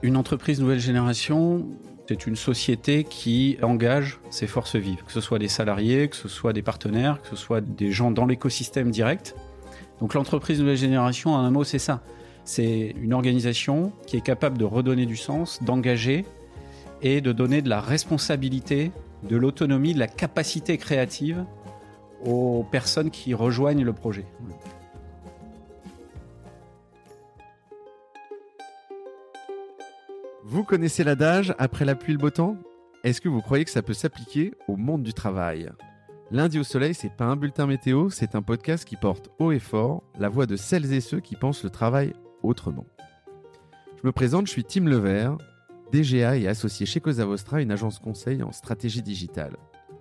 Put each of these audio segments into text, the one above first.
Une entreprise nouvelle génération, c'est une société qui engage ses forces vives, que ce soit des salariés, que ce soit des partenaires, que ce soit des gens dans l'écosystème direct. Donc l'entreprise nouvelle génération, en un mot, c'est ça. C'est une organisation qui est capable de redonner du sens, d'engager et de donner de la responsabilité, de l'autonomie, de la capacité créative aux personnes qui rejoignent le projet. Vous connaissez l'adage après la pluie le beau temps? Est-ce que vous croyez que ça peut s'appliquer au monde du travail? Lundi au soleil, c'est pas un bulletin météo, c'est un podcast qui porte haut et fort la voix de celles et ceux qui pensent le travail autrement. Je me présente, je suis Tim Levert, DGA et associé chez Cosa Vostra, une agence conseil en stratégie digitale.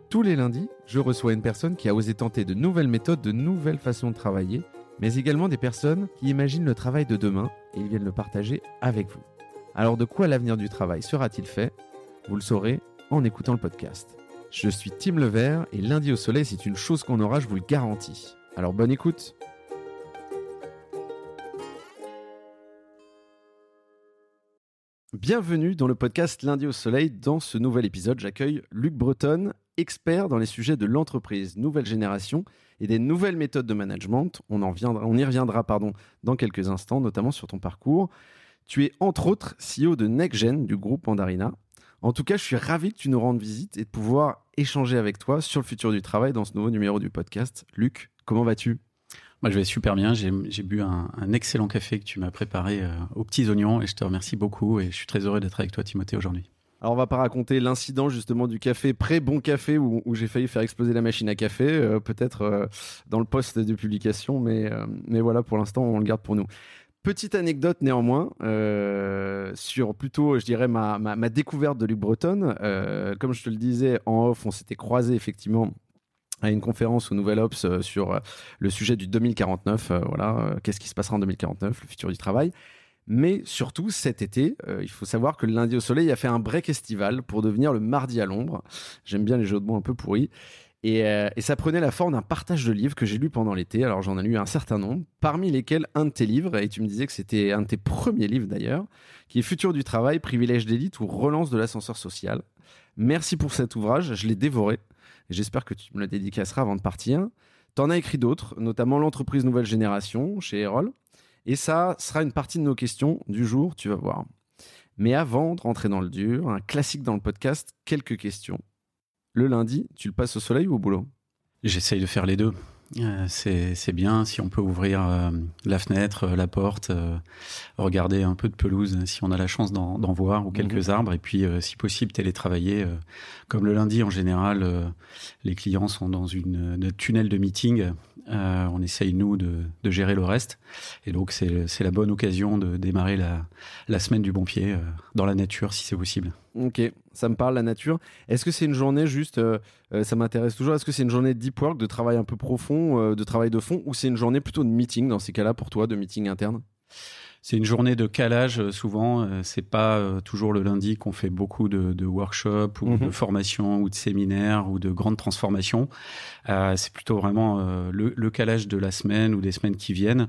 Tous les lundis, je reçois une personne qui a osé tenter de nouvelles méthodes, de nouvelles façons de travailler, mais également des personnes qui imaginent le travail de demain et ils viennent le partager avec vous. Alors de quoi l'avenir du travail sera-t-il fait? Vous le saurez en écoutant le podcast. Je suis Tim Levert et lundi au soleil, c'est une chose qu'on aura, je vous le garantis. Alors bonne écoute Bienvenue dans le podcast Lundi au Soleil. Dans ce nouvel épisode, j'accueille Luc Breton, expert dans les sujets de l'entreprise nouvelle génération et des nouvelles méthodes de management. On, en on y reviendra pardon, dans quelques instants, notamment sur ton parcours. Tu es entre autres CEO de NextGen du groupe Mandarina. En tout cas, je suis ravi que tu nous rendes visite et de pouvoir échanger avec toi sur le futur du travail dans ce nouveau numéro du podcast. Luc, comment vas-tu? Moi, je vais super bien. J'ai bu un, excellent café que tu m'as préparé euh, aux petits oignons et je te remercie beaucoup et je suis très heureux d'être avec toi, Timothée, aujourd'hui. Alors on va pas raconter l'incident justement du café pré bon café où, j'ai failli faire exploser la machine à café, euh, peut-être euh, dans le poste de publication, mais mais voilà pour l'instant on le garde pour nous. Petite anecdote néanmoins euh, sur plutôt, je dirais, ma, découverte de Luc Breton. Euh, comme je te le disais en off, on s'était croisé effectivement à une conférence au Nouvel Ops euh, sur le sujet du 2049. voilà, qu'est-ce qui se passera en 2049, le futur du travail. Mais surtout, cet été, il faut savoir que le lundi au soleil a fait un break estival pour devenir le mardi à l'ombre. J'aime bien les jeux de mots un peu pourris. Euh, et, ça prenait la forme d'un partage de livres que j'ai lu pendant l'été. Alors j'en ai lu un certain nombre, parmi lesquels un de tes livres, et tu me disais que c'était un de tes premiers livres d'ailleurs, qui est Futur du travail, privilège d'élite ou relance de l'ascenseur social. Merci pour cet ouvrage, je l'ai dévoré. J'espère que tu me le dédicaceras avant de partir. T'en as écrit d'autres, notamment l'entreprise nouvelle génération chez Erol. Et ça sera une partie de nos questions du jour, tu vas voir. Mais avant de rentrer dans le dur, un classique dans le podcast, quelques questions le lundi, tu le passes au soleil ou au boulot? J'essaye de faire les deux. Euh, c'est bien si on peut ouvrir euh, la fenêtre, euh, la porte, regarder un peu de pelouse si on a la chance d'en voir ou quelques mhm. arbres et puis si possible télétravailler. comme le lundi en général, les clients sont dans une, tunnel de meeting. on essaye nous de, gérer le reste et donc c'est la bonne occasion de démarrer la, la semaine du bon pied dans la nature si c'est possible. Ok, ça me parle la nature. Est-ce que c'est une journée juste, euh, euh, ça m'intéresse toujours, est-ce que c'est une journée de deep work, de travail un peu profond, euh, de travail de fond, ou c'est une journée plutôt de meeting dans ces cas-là pour toi, de meeting interne? C'est une journée de calage souvent. c'est pas toujours le lundi qu'on fait beaucoup de, workshops ou de mhm. formations ou de séminaires ou de grandes transformations. c'est plutôt vraiment le, calage de la semaine ou des semaines qui viennent.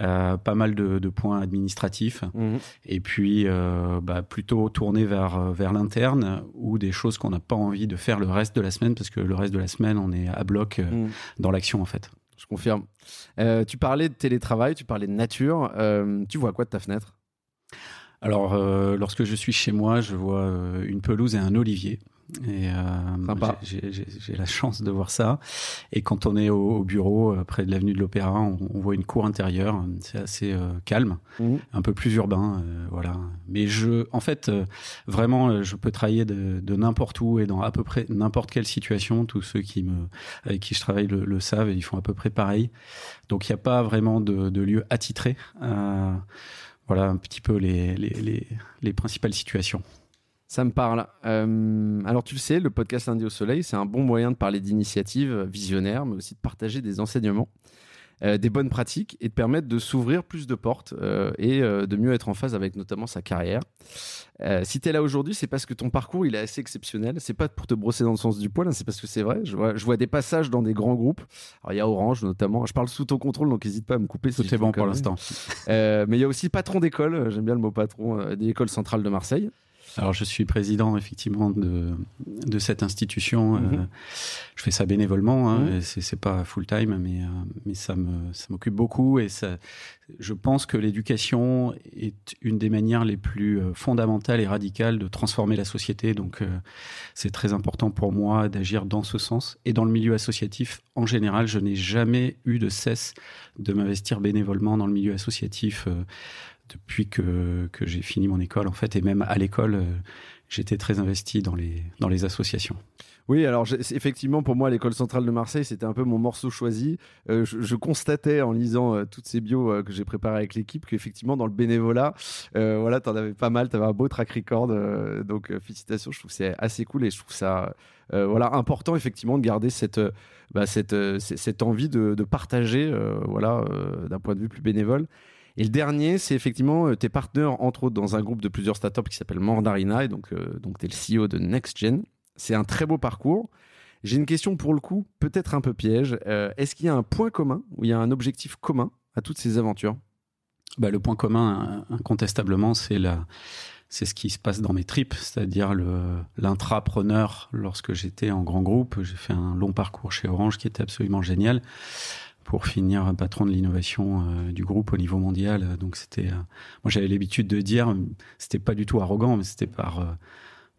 Euh, pas mal de, de, points administratifs, mhm. et puis euh, bah, plutôt tourner vers euh, vers l'interne ou des choses qu'on n'a pas envie de faire le reste de la semaine parce que le reste de la semaine on est à bloc mhm. dans l'action en fait. Je confirme. tu parlais de télétravail, tu parlais de nature. tu vois quoi de ta fenêtre? Alors, lorsque je suis chez moi, je vois une pelouse et un olivier. Et euh, j'ai la chance de voir ça. Et quand on est au, bureau, euh, près de l'avenue de l'Opéra, on, voit une cour intérieure. C'est assez euh, calme, mmh. un peu plus urbain, voilà. Mais je, en fait, vraiment, je peux travailler de, de n'importe où et dans à peu près n'importe quelle situation. Tous ceux qui me, avec qui je travaille le, le savent et ils font à peu près pareil. Donc, il n'y a pas vraiment de, de lieu attitré. voilà un petit peu les, les, les, les principales situations. Ça me parle. Euh, alors tu le sais, le podcast Lundi au Soleil, c'est un bon moyen de parler d'initiatives visionnaires, mais aussi de partager des enseignements. euh, des bonnes pratiques et de permettre de s'ouvrir plus de portes euh, et de mieux être en phase avec notamment sa carrière. si tu es là aujourd'hui, c'est parce que ton parcours il est assez exceptionnel. C'est pas pour te brosser dans le sens du poil, hein, c'est parce que c'est vrai. Je vois, je vois, des passages dans des grands groupes. Alors il y a Orange notamment. Je parle sous ton contrôle, donc n'hésite pas à me couper. Tout est bon pour l'instant. mais il y a aussi patron d'école. J'aime bien le mot patron des écoles centrales de Marseille. Alors, je suis président effectivement de, de cette institution. Mhm. Euh, je fais ça bénévolement. Hein, mhm. C'est pas full time, mais euh, mais ça me ça m'occupe beaucoup et ça. Je pense que l'éducation est une des manières les plus euh, fondamentales et radicales de transformer la société. Donc, c'est très important pour moi d'agir dans ce sens. Et dans le milieu associatif, en général, je n'ai jamais eu de cesse de m'investir bénévolement dans le milieu associatif depuis que, que j'ai fini mon école, en fait, et même à l'école, euh, j'étais très investi dans les, dans les associations. Oui, alors effectivement, pour moi, l'école centrale de Marseille, c'était un peu mon morceau choisi. Euh, je, constatais en lisant euh, toutes ces bios que j'ai préparées avec l'équipe qu'effectivement, dans le bénévolat, voilà, tu en avais pas mal, tu avais un beau track record. donc, félicitations, je trouve que c'est assez cool et je trouve ça voilà, important, effectivement, de garder cette, bah, cette, cette envie de, de partager, voilà, d'un point de vue plus bénévole. Et le dernier, c'est effectivement euh, tes partenaires, entre autres, dans un groupe de plusieurs startups qui s'appelle Mandarina. Et donc, euh, donc tu es le CEO de NextGen. C'est un très beau parcours. J'ai une question pour le coup, peut-être un peu piège. Euh, est-ce qu'il y a un point commun ou il y a un objectif commun à toutes ces aventures? Bah, Le point commun, incontestablement, c'est la, c'est ce qui se passe dans mes tripes, c'est-à-dire l'intrapreneur. Lorsque j'étais en grand groupe, j'ai fait un long parcours chez Orange qui était absolument génial pour finir patron de l'innovation euh, du groupe au niveau mondial. Donc c'était, euh, moi j'avais l'habitude de dire, c'était pas du tout arrogant, mais c'était par euh,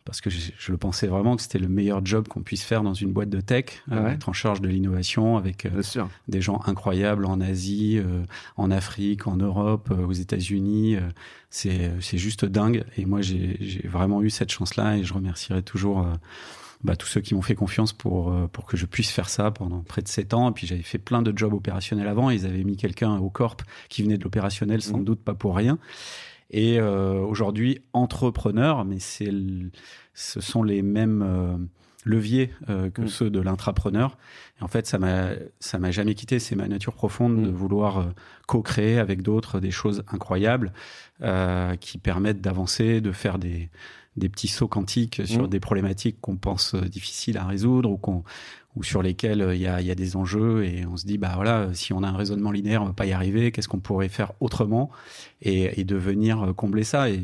parce que je, le pensais vraiment que c'était le meilleur job qu'on puisse faire dans une boîte de tech, être en charge de l'innovation avec des gens incroyables en Asie, en Afrique, en Europe, aux États-Unis. c'est juste dingue. Et moi j'ai vraiment eu cette chance-là et je remercierai toujours bah, tous ceux qui m'ont fait confiance pour, euh, pour que je puisse faire ça pendant près de 7 ans. Et puis j'avais fait plein de jobs opérationnels avant. Ils avaient mis quelqu'un au corp qui venait de l'opérationnel, sans mmh. doute pas pour rien. Et euh, aujourd'hui, entrepreneur, mais c'est ce sont les mêmes euh, leviers que mmh. ceux de l'intrapreneur. Et en fait, ça m'a ça m'a jamais quitté. C'est ma nature profonde de mmh. vouloir co-créer avec d'autres des choses incroyables qui permettent d'avancer, de faire des des petits sauts quantiques sur mmh. des problématiques qu'on pense euh, difficiles à résoudre ou qu'on ou sur lesquels euh, il y a, y a, des enjeux et on se dit bah voilà si on a un raisonnement linéaire on va pas y arriver qu'est-ce qu'on pourrait faire autrement et, et de venir euh, combler ça et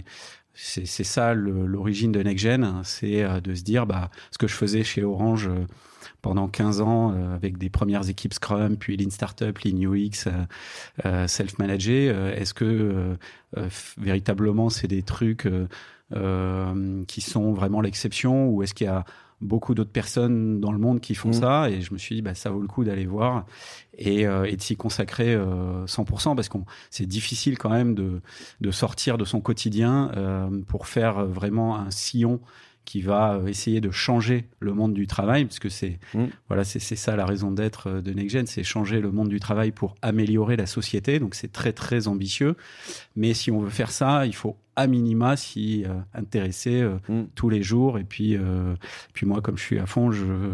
c'est ça l'origine de NextGen hein, c'est de se dire bah ce que je faisais chez Orange pendant 15 ans avec des premières équipes Scrum, puis Lean Startup, Lean UX, self-managé. Est-ce que véritablement c'est des trucs euh, qui sont vraiment l'exception ou est-ce qu'il y a beaucoup d'autres personnes dans le monde qui font mm. ça? Et je me suis dit bah ça vaut le coup d'aller voir et, euh, et de s'y consacrer euh, 100% parce qu'on c'est difficile quand même de, de sortir de son quotidien euh, pour faire vraiment un sillon qui va euh, essayer de changer le monde du travail, parce que c'est mm. voilà, c'est ça la raison d'être euh, de NextGen, c'est changer le monde du travail pour améliorer la société. Donc c'est très très ambitieux, mais si on veut faire ça, il faut à minima s'y euh, intéresser mm. tous les jours. Et puis, puis moi, comme je suis à fond,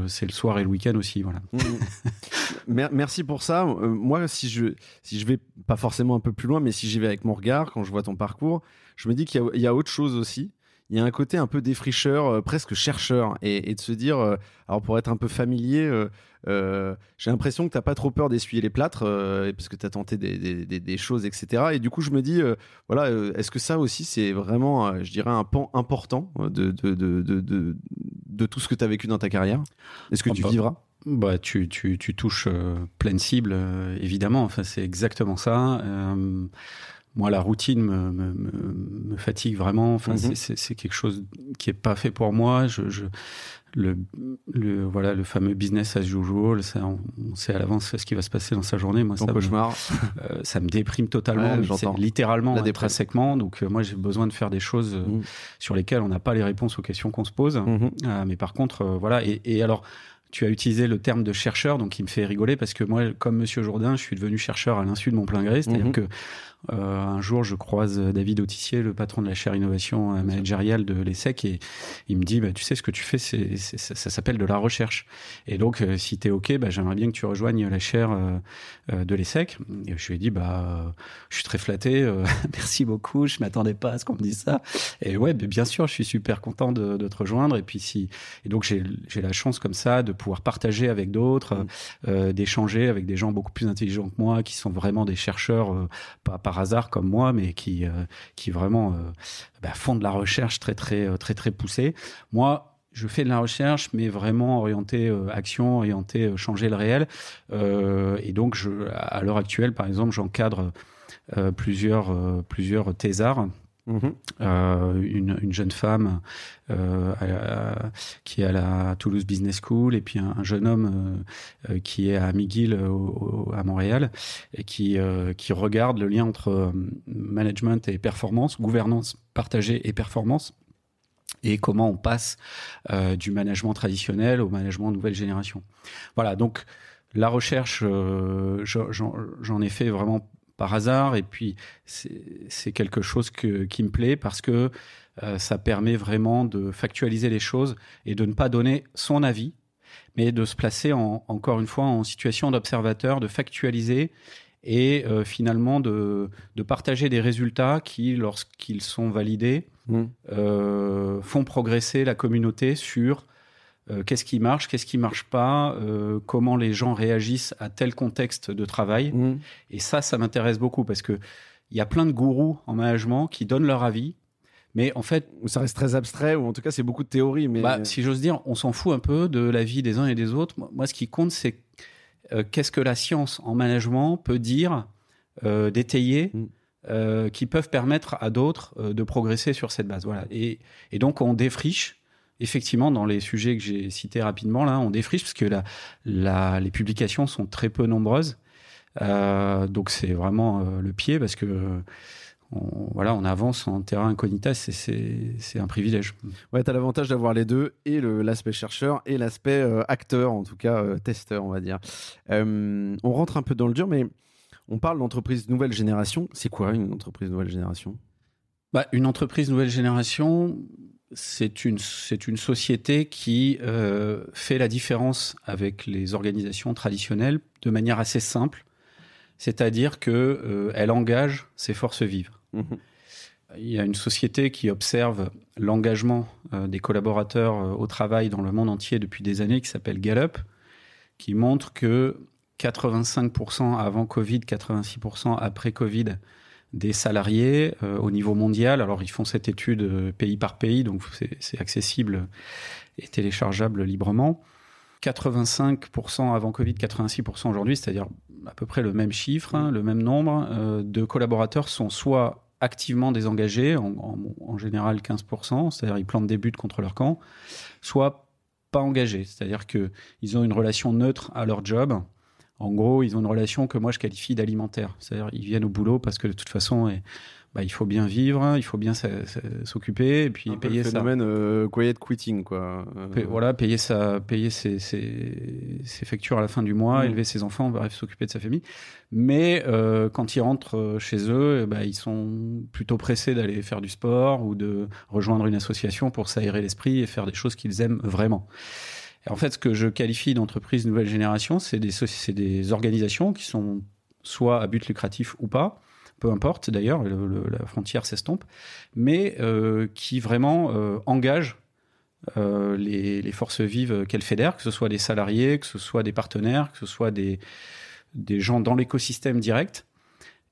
c'est le soir et le week-end aussi. Voilà. Mm. Merci pour ça. moi, si je, si je vais pas forcément un peu plus loin, mais si j'y vais avec mon regard, quand je vois ton parcours, je me dis qu'il y, y, a autre chose aussi il y a un côté un peu défricheur, euh, presque chercheur, et, de se dire, euh, alors pour être un peu familier, euh, j'ai l'impression que tu n'as pas trop peur d'essuyer les plâtres, parce que tu as tenté des, choses, etc. Et du coup, je me dis, voilà, est-ce que ça aussi, c'est vraiment, je dirais, un pan important de, de, de, de tout ce que tu as vécu dans ta carrière? Est-ce que ah tu bah, vivras? bah, tu, tu, tu touches pleine cible, évidemment. Enfin, c'est exactement ça moi, la routine me, me, me, fatigue vraiment. Enfin, mhm. c'est quelque chose qui est pas fait pour moi. Je, je le, le, voilà, le fameux business as usual, ça, on, sait à l'avance ce qui va se passer dans sa journée. Moi, ça cauchemar. Me, euh, ça me déprime totalement, littéralement, intrinsèquement. Donc, euh, moi, j'ai besoin de faire des choses euh, mhm. sur lesquelles on n'a pas les réponses aux questions qu'on se pose. Mhm. mais par contre, voilà. Et, et alors, tu as utilisé le terme de chercheur, donc il me fait rigoler parce que moi, comme Monsieur Jourdain, je suis devenu chercheur à l'insu de mon plein gré. C'est-à-dire que un jour, je croise David Autissier, le patron de la chaire innovation managériale de l'ESSEC, et il me dit, bah, tu sais, ce que tu fais, c'est, ça, s'appelle de la recherche. Et donc, si tu es OK, bah, j'aimerais bien que tu rejoignes la chaire de l'ESSEC. Et je lui ai dit, bah, je suis très flatté, merci beaucoup, je m'attendais pas à ce qu'on me dise ça. Et ouais, bien sûr, je suis super content de, de te rejoindre. Et puis si, et donc j'ai la chance comme ça de pouvoir partager avec d'autres, mmh. euh, d'échanger avec des gens beaucoup plus intelligents que moi, qui sont vraiment des chercheurs, euh, pas par hasard comme moi, mais qui, euh, qui vraiment bah, font de la recherche très, très, très, très poussée. Moi, je fais de la recherche, mais vraiment orienté action, orienté changer le réel. et donc, à l'heure actuelle, par exemple, j'encadre plusieurs, plusieurs thésards Mhm. Euh, une, une, jeune femme euh, qui est à la Toulouse Business School et puis un, jeune homme euh, qui est à McGill à Montréal et qui, qui regarde le lien entre management et performance, gouvernance partagée et performance et comment on passe du management traditionnel au management nouvelle génération. Voilà, donc la recherche, j'en ai fait vraiment par hasard. Et puis, c'est quelque chose que, qui me plaît parce que euh, ça permet vraiment de factualiser les choses et de ne pas donner son avis, mais de se placer en, encore une fois en situation d'observateur, de factualiser et euh, finalement de, de, partager des résultats qui, lorsqu'ils sont validés, mmh. euh, font progresser la communauté sur euh, qu'est-ce qui marche, qu'est-ce qui marche pas, euh, comment les gens réagissent à tel contexte de travail. Mmh. Et ça, ça m'intéresse beaucoup parce que il y a plein de gourous en management qui donnent leur avis, mais en fait, ça reste très abstrait ou en tout cas c'est beaucoup de théorie. Mais bah, si j'ose dire, on s'en fout un peu de la vie des uns et des autres. Moi, ce qui compte, c'est euh, qu'est-ce que la science en management peut dire, d'étayer. Mmh. qui peuvent permettre à d'autres de progresser sur cette base. Voilà. Et, et donc on défriche effectivement, dans les sujets que j'ai cités rapidement, là, on défriche parce que la, les publications sont très peu nombreuses. Euh, donc c'est vraiment euh, le pied parce que on, voilà, on avance en terrain incognita, c'est un privilège. Ouais, tu as l'avantage d'avoir les deux, et l'aspect chercheur et l'aspect euh, acteur, en tout cas testeur, on va dire. on rentre un peu dans le dur, mais on parle d'entreprise nouvelle génération. C'est quoi une entreprise nouvelle génération? Bah, Une entreprise nouvelle génération, c'est une, c'est une société qui euh, fait la différence avec les organisations traditionnelles de manière assez simple, c'est-à-dire que euh, elle engage ses forces vives. Mmh. Il y a une société qui observe l'engagement euh, des collaborateurs au travail dans le monde entier depuis des années, qui s'appelle Gallup, qui montre que 85% avant Covid, 86% après Covid, des salariés euh, au niveau mondial. Alors ils font cette étude euh, pays par pays, donc c'est accessible et téléchargeable librement. 85% avant Covid, 86% aujourd'hui, c'est-à-dire à peu près le même chiffre, hein, le même nombre euh, de collaborateurs sont soit activement désengagés, en, général 15%, c'est-à-dire ils plantent des buts contre leur camp, soit pas engagés, c'est-à-dire qu'ils ont une relation neutre à leur job, en gros, ils ont une relation que moi je qualifie d'alimentaire. C'est-à-dire, ils viennent au boulot parce que de toute façon, bah, il faut bien vivre, il faut bien s'occuper et puis payer ça. phénomène euh, quiet quitting, quoi. Euh, voilà, payer, sa, payer ses, factures à la fin du mois, mm. élever ses enfants, bref, s'occuper de sa famille. Mais euh, quand ils rentrent chez eux, bah, ils sont plutôt pressés d'aller faire du sport ou de rejoindre une association pour s'aérer l'esprit et faire des choses qu'ils aiment vraiment en fait, ce que je qualifie d'entreprise nouvelle génération, c'est des, des organisations qui sont soit à but lucratif ou pas, peu importe. D'ailleurs, la frontière s'estompe, mais euh, qui vraiment euh, engagent euh, les, forces vives qu'elles fédèrent, que ce soit des salariés, que ce soit des partenaires, que ce soit des gens dans l'écosystème direct,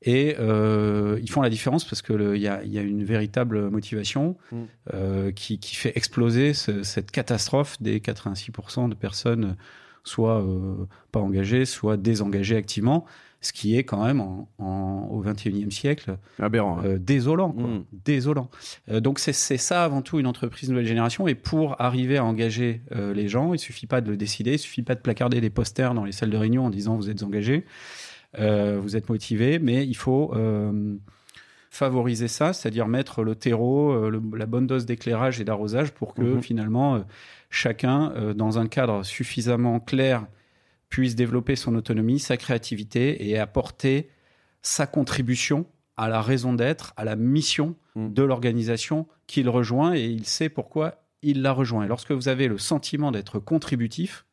et euh, ils font la différence parce qu'il y a, y a, une véritable motivation mm. euh, qui, qui, fait exploser cette catastrophe des 86% de personnes soit euh, pas engagées, soit désengagées activement, ce qui est quand même en, en, au 21e siècle Aberrant, euh, désolant. Quoi, mm. désolant. Euh, donc c'est ça avant tout une entreprise nouvelle génération. Et pour arriver à engager euh, les gens, il suffit pas de le décider, il suffit pas de placarder des posters dans les salles de réunion en disant vous êtes engagés. Euh, vous êtes motivé, mais il faut euh, favoriser ça, c'est-à-dire mettre le terreau, euh, la bonne dose d'éclairage et d'arrosage pour que mhm. finalement chacun, dans un cadre suffisamment clair, puisse développer son autonomie, sa créativité et apporter sa contribution à la raison d'être, à la mission mm. de l'organisation qu'il rejoint et il sait pourquoi il la rejoint. Et lorsque vous avez le sentiment d'être contributif,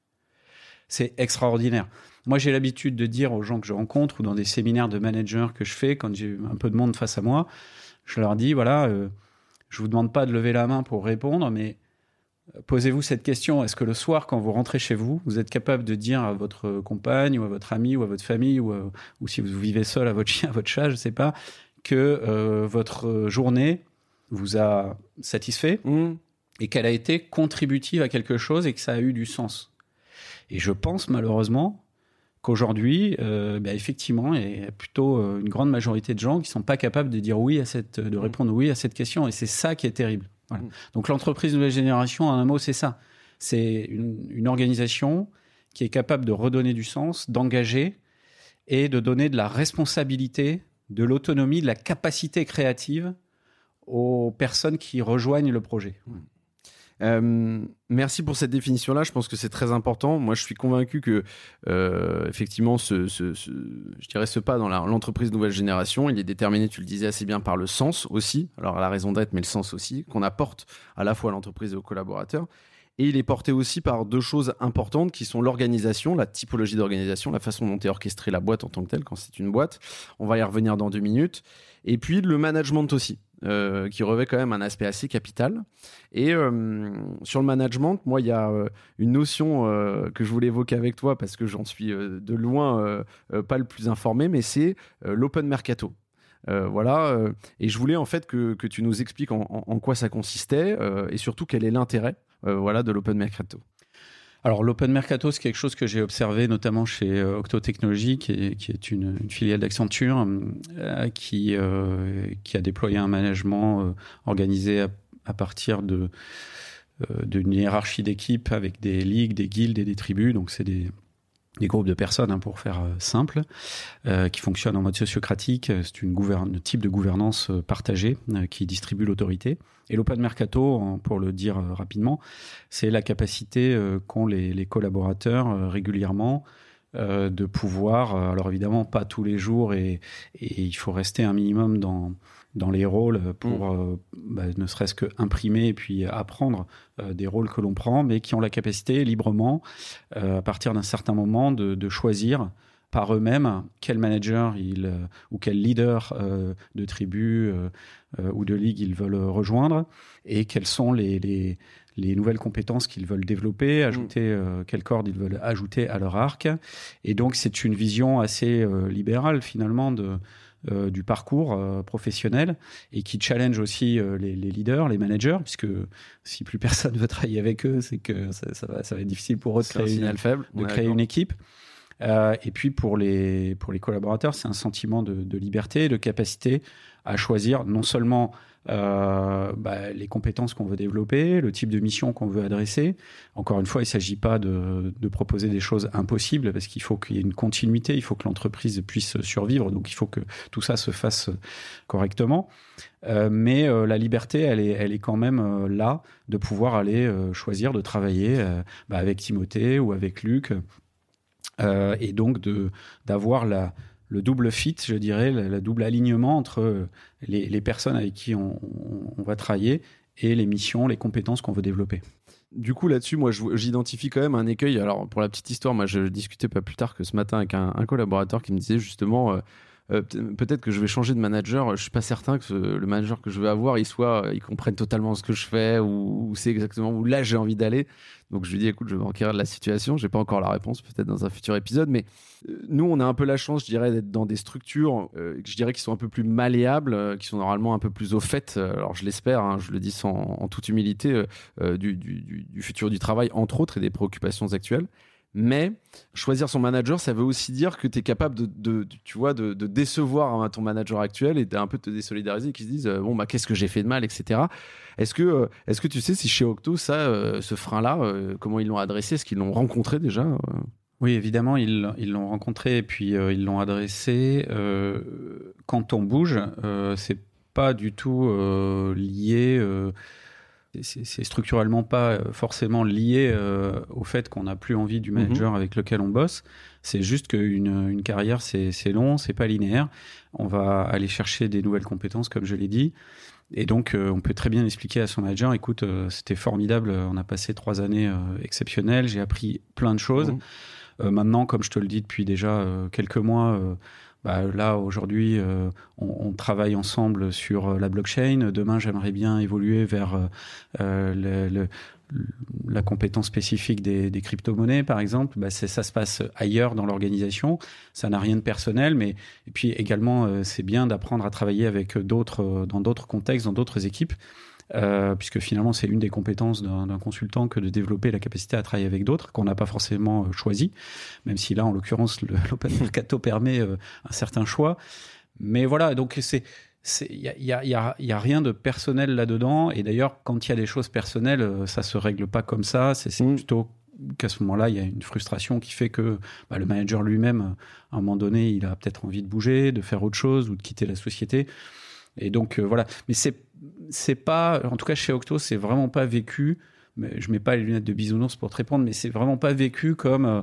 c'est extraordinaire. Moi, j'ai l'habitude de dire aux gens que je rencontre ou dans des séminaires de managers que je fais quand j'ai un peu de monde face à moi, je leur dis voilà, euh, je vous demande pas de lever la main pour répondre, mais Posez-vous cette question. Est-ce que le soir, quand vous rentrez chez vous, vous êtes capable de dire à votre compagne ou à votre ami ou à votre famille ou, euh, ou si vous vivez seul à votre chien, à votre chat, je ne sais pas, que euh, votre journée vous a satisfait mmh. et qu'elle a été contributive à quelque chose et que ça a eu du sens? Et je pense malheureusement qu'aujourd'hui, euh, bah, effectivement, il y a plutôt une grande majorité de gens qui sont pas capables de dire oui à cette, de mmh. répondre oui à cette question. Et c'est ça qui est terrible. Mm. Donc l'entreprise nouvelle génération, en un mot, c'est ça. C'est une, organisation qui est capable de redonner du sens, d'engager et de donner de la responsabilité, de l'autonomie, de la capacité créative aux personnes qui rejoignent le projet. Euh, merci pour cette définition-là. Je pense que c'est très important. Moi, je suis convaincu que, euh, effectivement, ce, je dirais ce pas dans l'entreprise nouvelle génération, il est déterminé, tu le disais assez bien, par le sens aussi. Alors, la raison d'être, mais le sens aussi, qu'on apporte à la fois à l'entreprise et aux collaborateurs. Et il est porté aussi par deux choses importantes qui sont l'organisation, la typologie d'organisation, la façon dont est orchestrée la boîte en tant que telle quand c'est une boîte. On va y revenir dans deux minutes. Et puis le management aussi. Euh, qui revêt quand même un aspect assez capital. Et euh, sur le management, moi, il y a euh, une notion que je voulais évoquer avec toi parce que j'en suis de loin pas le plus informé, mais c'est l'open mercato. voilà, et je voulais en fait que, tu nous expliques en, en quoi ça consistait et surtout quel est l'intérêt voilà, de l'open mercato. Alors l'open mercato, c'est quelque chose que j'ai observé notamment chez euh, Octo Technologies, qui est, une, filiale d'Accenture, euh, qui, euh, qui a déployé un management organisé à, partir de d'une hiérarchie d'équipes avec des ligues, des guildes et des tribus. Donc c'est des, des groupes de personnes, hein, pour faire simple, qui fonctionnent en mode sociocratique. C'est une un type de gouvernance partagée qui distribue l'autorité. Et l'open mercato, pour le dire euh, rapidement, c'est la capacité euh, qu'ont les, collaborateurs euh, régulièrement de pouvoir, alors évidemment pas tous les jours et, il faut rester un minimum dans, dans les rôles pour mm. bah, ne serait-ce que imprimer et puis apprendre des rôles que l'on prend, mais qui ont la capacité librement, à partir d'un certain moment, de choisir par eux-mêmes quel manager ils, euh, ou quel leader euh, de tribu euh, ou de ligue ils veulent rejoindre et quelles sont les, les, les nouvelles compétences qu'ils veulent développer, mm. ajouter quelles cordes ils veulent ajouter à leur arc. Et donc c'est une vision assez libérale finalement de, du parcours professionnel et qui challenge aussi les, les, leaders, les managers, puisque si plus personne veut travailler avec eux, c'est que ça, ça, va, ça, va, être difficile pour eux de créer, une, faible. de créer une équipe. Euh, et puis pour les, pour les collaborateurs, c'est un sentiment de, de, liberté, de capacité à choisir non seulement euh, bah, les compétences qu'on veut développer, le type de mission qu'on veut adresser. Encore une fois, il ne s'agit pas de, proposer des choses impossibles parce qu'il faut qu'il y ait une continuité, il faut que l'entreprise puisse survivre, donc il faut que tout ça se fasse correctement. Euh, mais euh, la liberté, elle est, quand même euh, là de pouvoir aller euh, choisir de travailler bah, avec Timothée ou avec Luc euh, et donc d'avoir la le double fit, je dirais, le, double alignement entre les, les, personnes avec qui on, va travailler et les missions, les compétences qu'on veut développer. Du coup, là-dessus, moi, j'identifie quand même un écueil. Alors, pour la petite histoire, moi, je discutais pas plus tard que ce matin avec un, un collaborateur qui me disait justement, euh, euh, peut-être que je vais changer de manager. Je suis pas certain que le manager que je veux avoir, il soit, il comprenne totalement ce que je fais ou, ou c'est exactement où là j'ai envie d'aller. Donc je lui dis, écoute, je vais enquérir de la situation. J'ai pas encore la réponse, peut-être dans un futur épisode, mais euh, nous, on a un peu la chance, je dirais, d'être dans des structures, euh, je dirais, qui sont un peu plus malléables, qui sont normalement un peu plus au fait. alors je l'espère, hein, je le dis sans, en toute humilité, du futur du travail, entre autres, et des préoccupations actuelles. Mais choisir son manager, ça veut aussi dire que tu es capable de, tu vois, de, décevoir ton manager actuel et d'un peu te désolidariser, qui se disent euh, bon bah qu'est-ce que j'ai fait de mal, etc. Est-ce que, euh, est-ce que tu sais si chez Octo ça, euh, ce frein-là, comment ils l'ont adressé, est-ce qu'ils l'ont rencontré déjà Oui, évidemment, ils l'ont rencontré et puis ils l'ont adressé. quand on bouge, c'est pas du tout lié c'est structurellement pas euh, forcément lié euh, au fait qu'on n'a plus envie du mhm. manager avec lequel on bosse. C'est juste qu'une une carrière, c'est long, c'est pas linéaire. On va aller chercher des nouvelles compétences, comme je l'ai dit. Et donc, euh, on peut très bien expliquer à son manager, écoute, c'était formidable, on a passé trois années exceptionnelles, j'ai appris plein de choses. Mhm. maintenant, comme je te le dis depuis déjà quelques mois, bah, là aujourd'hui euh, on, travaille ensemble sur euh, la blockchain. Demain j'aimerais bien évoluer vers euh, la compétence spécifique des, crypto-monnaies par exemple. Bah, ça se passe ailleurs dans l'organisation. Ça n'a rien de personnel, mais et puis également c'est bien d'apprendre à travailler avec d'autres dans d'autres contextes, dans d'autres équipes. Euh, puisque finalement c'est une des compétences d'un consultant que de développer la capacité à travailler avec d'autres qu'on n'a pas forcément euh, choisi, même si là en l'occurrence l'open mercato permet euh, un certain choix. Mais voilà, donc c'est il y a, y, a, y a, rien de personnel là-dedans. Et d'ailleurs, quand il y a des choses personnelles, ça se règle pas comme ça. C'est mm. plutôt qu'à ce moment-là, il y a une frustration qui fait que bah, le manager lui-même, à un moment donné, il a peut-être envie de bouger, de faire autre chose ou de quitter la société. Et donc voilà. Mais c'est c'est pas, en tout cas chez Octo, c'est vraiment pas vécu. Mais je mets pas les lunettes de bisounours pour te répondre, mais c'est vraiment pas vécu comme euh,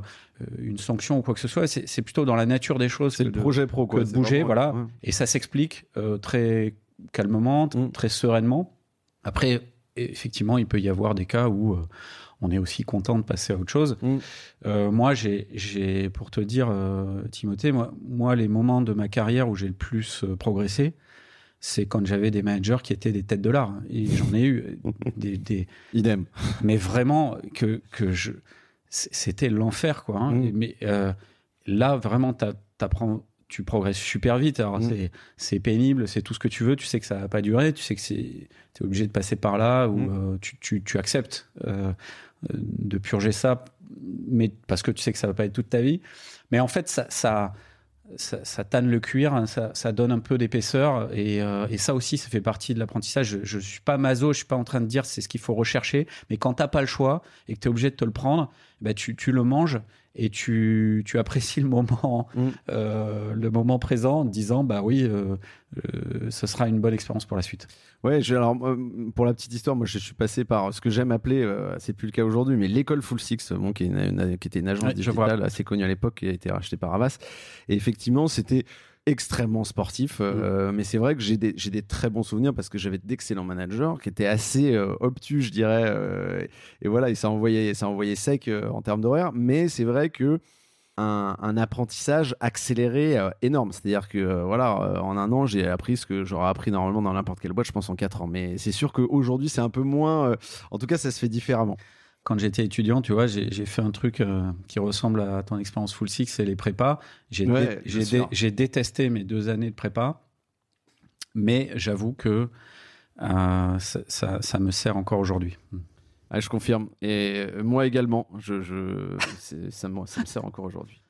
une sanction ou quoi que ce soit. C'est plutôt dans la nature des choses. C'est le projet pro, quoi. de bouger, voilà. Et ça s'explique euh, très calmement, mm. très sereinement. Après, effectivement, il peut y avoir des cas où euh, on est aussi content de passer à autre chose. Mm. moi, j'ai, pour te dire, Timothée, moi, moi, les moments de ma carrière où j'ai le plus progressé, c'est quand j'avais des managers qui étaient des têtes de l'art. Et j'en ai eu des, des, Idem. Mais vraiment, que, que je. C'était l'enfer, quoi. Hein. Mm. Mais euh, là, vraiment, t'apprends tu progresses super vite. Alors, mm. c'est pénible, c'est tout ce que tu veux. Tu sais que ça va pas durer. Tu sais que tu es obligé de passer par là ou mm. euh, tu, tu, tu, acceptes euh, de purger ça, mais parce que tu sais que ça va pas être toute ta vie. Mais en fait, ça, ça, ça, tanne le cuir, hein, ça, donne un peu d'épaisseur euh, et, ça aussi, ça fait partie de l'apprentissage. Je, ne suis pas maso, je suis pas en train de dire c'est ce qu'il faut rechercher, mais quand t'as pas le choix et que tu es obligé de te le prendre, bah tu, tu le manges et tu, tu apprécies le moment, mm. euh, le moment présent en te disant bah oui, euh, euh, ce sera une bonne expérience pour la suite. Ouais, alors pour la petite histoire, moi je suis passé par ce que j'aime appeler, c'est plus le cas aujourd'hui, mais l'école Full Six, bon, qui, qui, était une agence digitale assez connue à l'époque, qui a été rachetée par Avas. Et effectivement, c'était extrêmement sportif. Euh, mm. mais c'est vrai que j'ai des, des, très bons souvenirs parce que j'avais d'excellents managers qui étaient assez euh, obtus, je dirais. Euh, et voilà, et ça envoyait, ça envoyait sec en termes d'horaire. Mais c'est vrai que un, apprentissage accéléré énorme. C'est-à-dire que voilà, en un an, j'ai appris ce que j'aurais appris normalement dans n'importe quelle boîte, je pense en quatre ans. Mais c'est sûr qu'aujourd'hui, c'est un peu moins. en tout cas, ça se fait différemment quand j'étais étudiant, tu vois, j'ai fait un truc euh, qui ressemble à ton expérience Full Six, c'est les prépas. J'ai détesté mes deux années de prépa, mais j'avoue que euh, ça, ça, me sert encore aujourd'hui. Ah, je confirme. Et euh, moi également, je, ça, me, ça, me, sert encore aujourd'hui.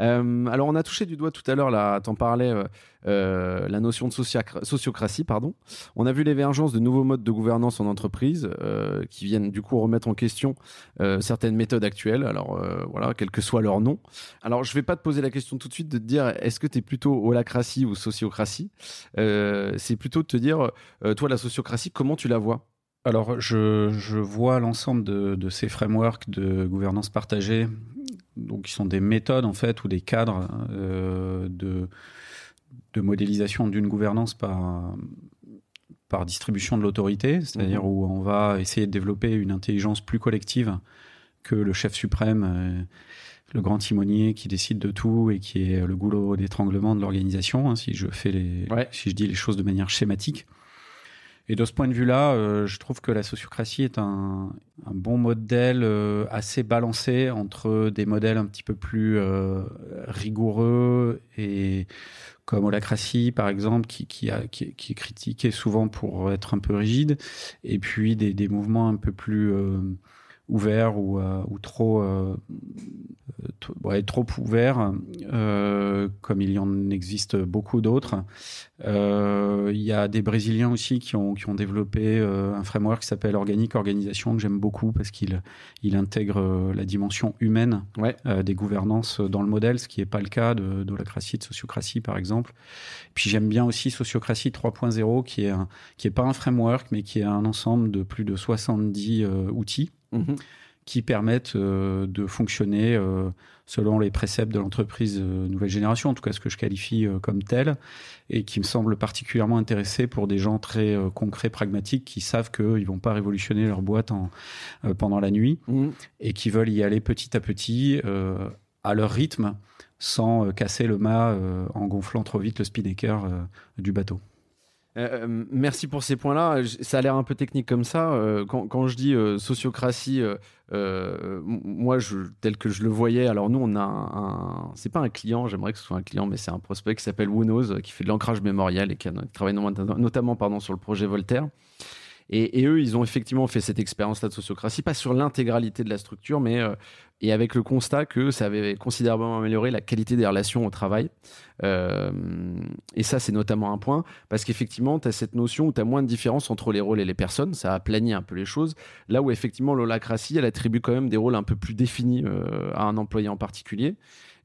Euh, alors, on a touché du doigt tout à l'heure, là, t'en parlais, euh, la notion de sociocratie. Pardon. On a vu l'émergence de nouveaux modes de gouvernance en entreprise qui viennent du coup remettre en question certaines méthodes actuelles. Alors, voilà, quel que soit leur nom. Alors, je vais pas te poser la question tout de suite de te dire est-ce que tu es plutôt holacratie ou sociocratie? C'est plutôt de te dire, toi, la sociocratie, comment tu la vois? Alors, je, vois l'ensemble de, ces frameworks de gouvernance partagée, donc qui sont des méthodes en fait ou des cadres euh, de, de modélisation d'une gouvernance par, par distribution de l'autorité, c'est-à-dire mhm. où on va essayer de développer une intelligence plus collective que le chef suprême, euh, le grand timonier qui décide de tout et qui est le goulot d'étranglement de l'organisation, hein, si je fais les, si je dis les choses de manière schématique. Et de ce point de vue-là, euh, je trouve que la sociocratie est un, bon modèle euh, assez balancé entre des modèles un petit peu plus euh, rigoureux et comme holacratie par exemple, qui, est critiqué souvent pour être un peu rigide, et puis des, des mouvements un peu plus ouverts ou, ou trop, ouais, trop ouverts comme il y en existe beaucoup d'autres. Euh, il y a des Brésiliens aussi qui ont, qui ont développé euh, un framework qui s'appelle Organic Organisation, que j'aime beaucoup parce qu'il il intègre la dimension humaine des gouvernances dans le modèle, ce qui n'est pas le cas de, d'holacratie, de sociocratie, par exemple. Puis j'aime bien aussi Sociocratie 3.0, qui est, qui est pas un framework, mais qui est un ensemble de plus de 70 outils. Mm-hmm qui permettent euh, de fonctionner euh, selon les préceptes de l'entreprise euh, nouvelle génération, en tout cas ce que je qualifie comme tel, et qui me semble particulièrement intéressé pour des gens très concrets, pragmatiques, qui savent qu'ils ne vont pas révolutionner leur boîte en, pendant la nuit, mmh. et qui veulent y aller petit à petit, à leur rythme, sans casser le mât en gonflant trop vite le speedaker du bateau. Euh, euh, merci pour ces points-là. Ça a l'air un peu technique comme ça. Euh, quand, je dis sociocratie, moi, je, tel que je le voyais, alors nous, on a un. c'est pas un client, j'aimerais que ce soit un client, mais c'est un prospect qui s'appelle Wunos, qui fait de l'ancrage mémorial et qui, travaille notamment pardon, sur le projet Voltaire. Et, eux, ils ont effectivement fait cette expérience-là de sociocratie, pas sur l'intégralité de la structure, mais euh, et avec le constat que ça avait considérablement amélioré la qualité des relations au travail. Euh, et ça, c'est notamment un point, parce qu'effectivement, tu as cette notion où tu as moins de différence entre les rôles et les personnes, ça a plani un peu les choses, là où effectivement l'holacratie, elle attribue quand même des rôles un peu plus définis euh, à un employé en particulier.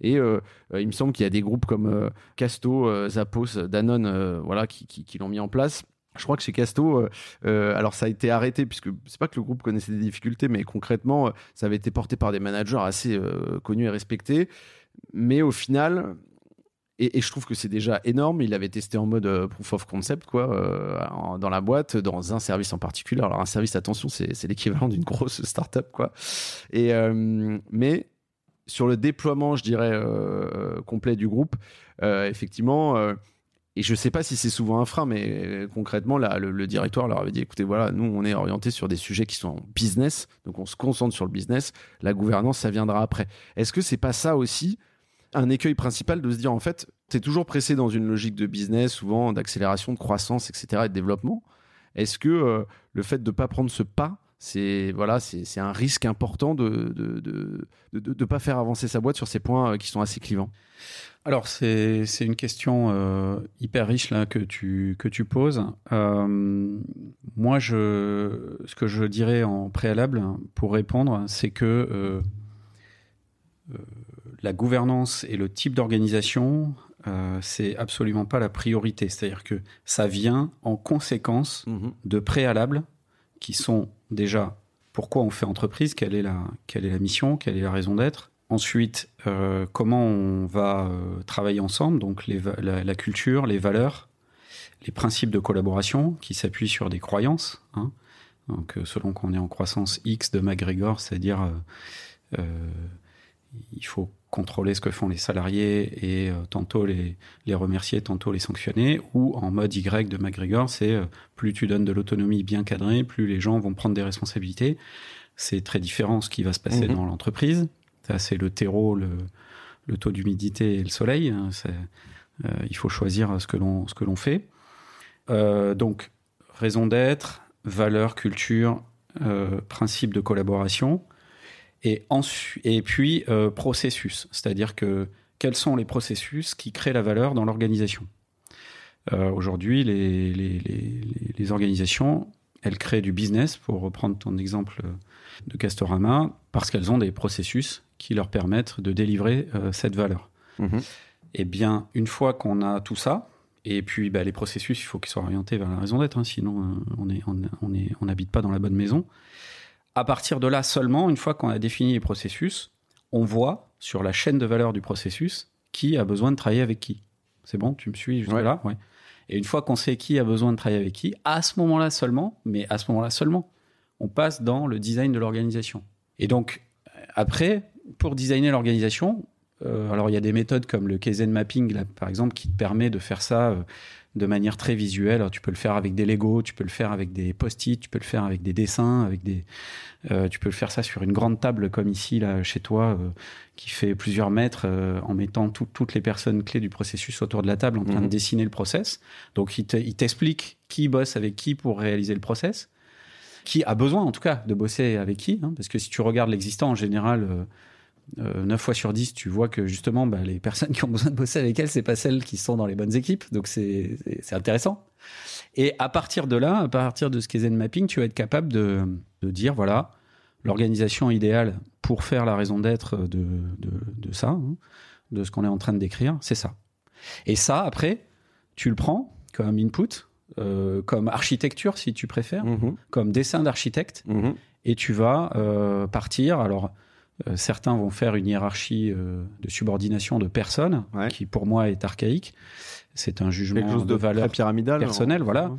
Et il me semble qu'il y a des groupes comme Casto, Zappos, Danone, voilà, qui, qui l'ont mis en place je crois que chez Casto, euh, euh, alors ça a été arrêté puisque c'est pas que le groupe connaissait des difficultés, mais concrètement, euh, ça avait été porté par des managers assez connus et respectés. Mais au final, et, je trouve que c'est déjà énorme. Il avait testé en mode proof of concept, quoi, dans la boîte, dans un service en particulier. Alors un service, attention, c'est l'équivalent d'une grosse startup, quoi. Et mais sur le déploiement, je dirais complet du groupe, effectivement et je ne sais pas si c'est souvent un frein, mais euh, concrètement, là, le, directoire leur avait dit écoutez, voilà, nous, on est orienté sur des sujets qui sont business, donc on se concentre sur le business. La gouvernance, ça viendra après. Est-ce que c'est pas ça aussi un écueil principal de se dire en fait, tu es toujours pressé dans une logique de business, souvent d'accélération, de croissance, etc., et de développement? Est-ce que euh, le fait de ne pas prendre ce pas, c'est voilà, c'est un risque important de ne de, de, de, pas faire avancer sa boîte sur ces points euh, qui sont assez clivants? Alors, c'est une question euh, hyper riche là, que, tu, que tu poses. Euh, moi, je, ce que je dirais en préalable pour répondre, c'est que euh, la gouvernance et le type d'organisation, c'est absolument pas la priorité. C'est-à-dire que ça vient en conséquence mmh de préalables qui sont déjà pourquoi on fait entreprise, quelle est la, quelle est la mission, quelle est la raison d'être, Ensuite, euh, comment on va euh, travailler ensemble, donc la, culture, les valeurs, les principes de collaboration qui s'appuient sur des croyances. Hein. Donc, euh, selon qu'on est en croissance X de McGregor, c'est-à-dire il faut contrôler ce que font les salariés et tantôt les, les, remercier, tantôt les sanctionner, ou en mode Y de McGregor, c'est plus tu donnes de l'autonomie bien cadrée, plus les gens vont prendre des responsabilités. C'est très différent ce qui va se passer mmh dans l'entreprise c'est le terreau, le, taux d'humidité et le soleil. Hein, euh, il faut choisir ce que l'on fait. Euh, donc raison d'être, valeur, culture, euh, principe de collaboration, et, et puis processus, c'est-à-dire que quels sont les processus qui créent la valeur dans l'organisation? Aujourd'hui, les, les, organisations, elles créent du business, pour reprendre ton exemple de Castorama, parce qu'elles ont des processus qui leur permettent de délivrer euh, cette valeur. Mhm. Eh bien, une fois qu'on a tout ça, et puis bah, les processus, il faut qu'ils soient orientés vers la raison d'être, hein, sinon euh, on est, on, est, on n'habite pas dans la bonne maison. À partir de là seulement, une fois qu'on a défini les processus, on voit sur la chaîne de valeur du processus qui a besoin de travailler avec qui. C'est bon, tu me suis jusque là ouais. Et une fois qu'on sait qui a besoin de travailler avec qui, à ce moment-là seulement, mais à ce moment-là seulement, on passe dans le design de l'organisation. Et donc, après, pour designer l'organisation, euh, alors il y a des méthodes comme le Kaizen Mapping, là, par exemple, qui te permet de faire ça euh, de manière très visuelle. Alors, tu peux le faire avec des Lego, tu peux le faire avec des post-it, tu peux le faire avec des dessins, avec des, euh, tu peux le faire ça sur une grande table comme ici là chez toi, qui fait plusieurs mètres, en mettant toutes les personnes clés du processus autour de la table en train de mhm. dessiner le process. Donc, il t'explique qui bosse avec qui pour réaliser le process qui a besoin en tout cas de bosser avec qui, hein, parce que si tu regardes l'existant en général, euh, 9 fois sur 10, tu vois que justement, bah, les personnes qui ont besoin de bosser avec elles, c'est pas celles qui sont dans les bonnes équipes. Donc c'est intéressant. Et à partir de là, à partir de ce qu'est Zen Mapping, tu vas être capable de, de dire, voilà, l'organisation idéale pour faire la raison d'être de, de, de, ça, hein, de ce qu'on est en train de décrire, c'est ça. Et ça, après, tu le prends comme input, euh, comme architecture, si tu préfères, Mhm. comme dessin d'architecte, Mhm. et tu vas euh, partir. Alors, euh, certains vont faire une hiérarchie de subordination de personnes, Ouais. qui pour moi est archaïque. C'est un jugement Quelque chose de, valeur très pyramidal. personnelle, en- voilà.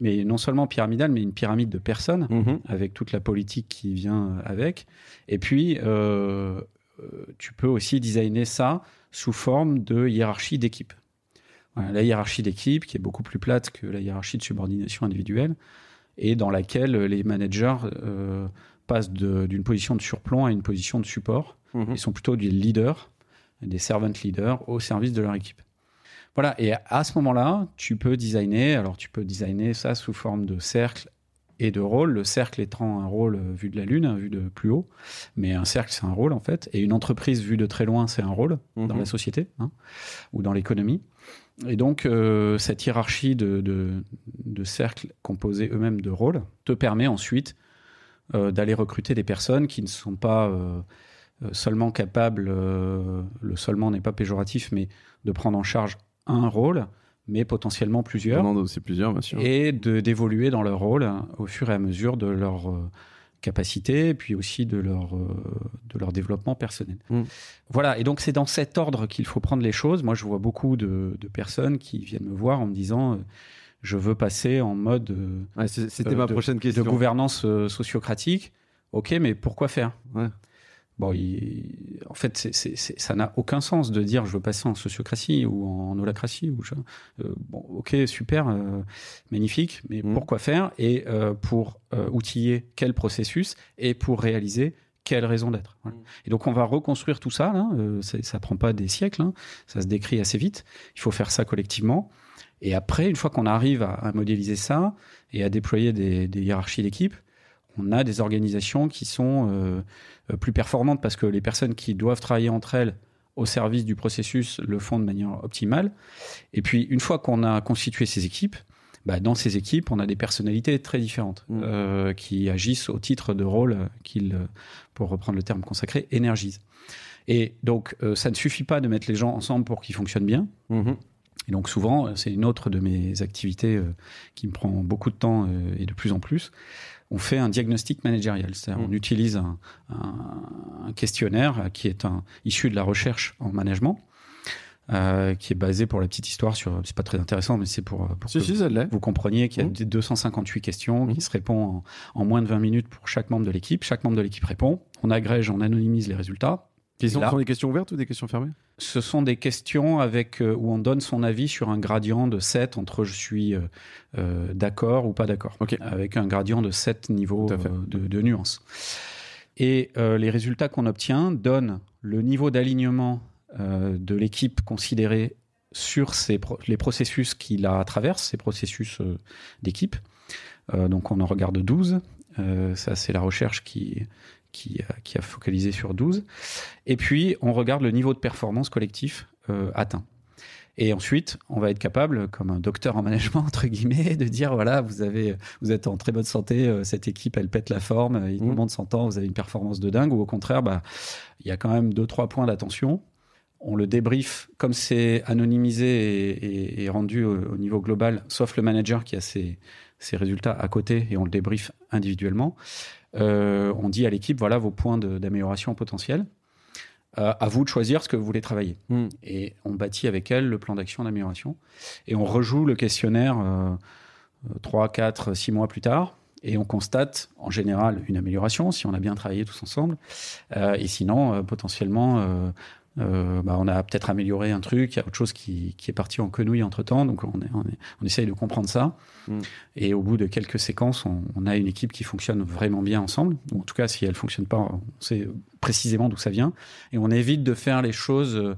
Mais non seulement pyramidale, mais une pyramide de personnes Mhm. avec toute la politique qui vient avec. Et puis, tu peux aussi designer ça sous forme de hiérarchie d'équipe. La hiérarchie d'équipe, qui est beaucoup plus plate que la hiérarchie de subordination individuelle, et dans laquelle les managers euh, passent d'une position de surplomb à une position de support. Mhm. Ils sont plutôt des leaders, des servant leaders au service de leur équipe. Voilà, et à ce moment-là, tu peux designer, alors tu peux designer ça sous forme de cercle et de rôle, le cercle étant un rôle vu de la Lune, vu de plus haut, mais un cercle c'est un rôle en fait, et une entreprise vue de très loin c'est un rôle dans Mhm. la société hein, ou dans l'économie. Et donc euh, cette hiérarchie de, de, de cercles composés eux-mêmes de rôles te permet ensuite euh, d'aller recruter des personnes qui ne sont pas euh, seulement capables, le seulement n'est pas péjoratif, mais de prendre en charge un rôle, mais potentiellement plusieurs bien sûr. et d'évoluer dans leur rôle hein, au fur et à mesure de leur capacité et puis aussi de leur euh, de leur développement personnel. Mm. Voilà, et donc c'est dans cet ordre qu'il faut prendre les choses. Moi, je vois beaucoup de, de personnes qui viennent me voir en me disant euh, je veux passer en mode euh, Ouais, C'était euh, ma de- prochaine de question. gouvernance sociocratique. Ok, mais pourquoi faire? Ouais. Bon, il- en fait, ça n'a aucun sens de dire je veux passer en sociocratie ou en holacratie. Ou je- euh, bon, ok, super, euh, magnifique, mais Mhm. pourquoi faire Et euh, pour outiller quel processus et pour réaliser quelle raison d'être. Voilà. Mhm. Et donc, on va reconstruire tout ça. Là, ça prend pas des siècles, hein, ça se décrit assez vite. Il faut faire ça collectivement. Et après, une fois qu'on arrive à, à modéliser ça et à déployer des, des hiérarchies d'équipe, on a des organisations qui sont euh, plus performantes parce que les personnes qui doivent travailler entre elles au service du processus le font de manière optimale. Et puis, une fois qu'on a constitué ces équipes, bah, dans ces équipes, on a des personnalités très différentes Mm. euh, qui agissent au titre de rôle qu'ils, pour reprendre le terme consacré, énergisent. Et donc, euh, ça ne suffit pas de mettre les gens ensemble pour qu'ils fonctionnent bien. Mhm. Et donc souvent, c'est une autre de mes activités euh, qui me prend beaucoup de temps euh, et de plus en plus. On fait un diagnostic managérial, c'est-à-dire Mm. on utilise un, un- un questionnaire qui est un, issu de la recherche en management, euh, qui est basé pour la petite histoire sur, c'est pas très intéressant, mais c'est pour, pour Si, que si, vous compreniez qu'il y a Mm. des 258 questions Mm. qui se répondent en, en moins de 20 minutes pour chaque membre de l'équipe. Chaque membre de l'équipe répond. On agrège, on anonymise les résultats. Sont, sont des questions ouvertes ou des questions fermées? Ce sont des questions avec euh, où on donne son avis sur un gradient de 7 entre je suis euh, euh, d'accord ou pas d'accord. Ok. Avec un gradient de 7 niveaux de, de nuances. Et les résultats qu'on obtient donnent le niveau d'alignement de l'équipe considérée sur pro- les processus qui la traversent, ces processus d'équipe. Donc on en regarde 12. Euh, ça, c'est la recherche qui, qui, a, qui a focalisé sur 12. Et puis, on regarde le niveau de performance collectif euh, atteint. Et ensuite, on va être capable, comme un docteur en management, entre guillemets, de dire, voilà, vous, avez, vous êtes en très bonne santé, euh, cette équipe, elle pète la forme, euh, tout Mhm. le monde s'entend, vous avez une performance de dingue, ou au contraire, bah, il y a quand même deux, trois points d'attention. On le débrief, comme c'est anonymisé et, et- et rendu au, au niveau global, sauf le manager qui a ses, ses résultats à côté, et on le débrief individuellement. Euh, on dit à l'équipe, voilà vos points d'amélioration potentiels. Euh, à vous de choisir ce que vous voulez travailler. Mm. Et on bâtit avec elle le plan d'action d'amélioration. Et on rejoue le questionnaire euh, 3, 4, 6 mois plus tard. Et on constate en général une amélioration si on a bien travaillé tous ensemble. Euh, et sinon, potentiellement, euh, bah, on a peut-être amélioré un truc, il y a autre chose qui, qui est parti en quenouille entre temps. Donc on, est- on, est- on essaye de comprendre ça. Mm. Et au bout de quelques séquences, on, on a une équipe qui fonctionne vraiment bien ensemble. Ou en tout cas, si elle fonctionne pas, on sait précisément d'où ça vient. Et on évite de faire les choses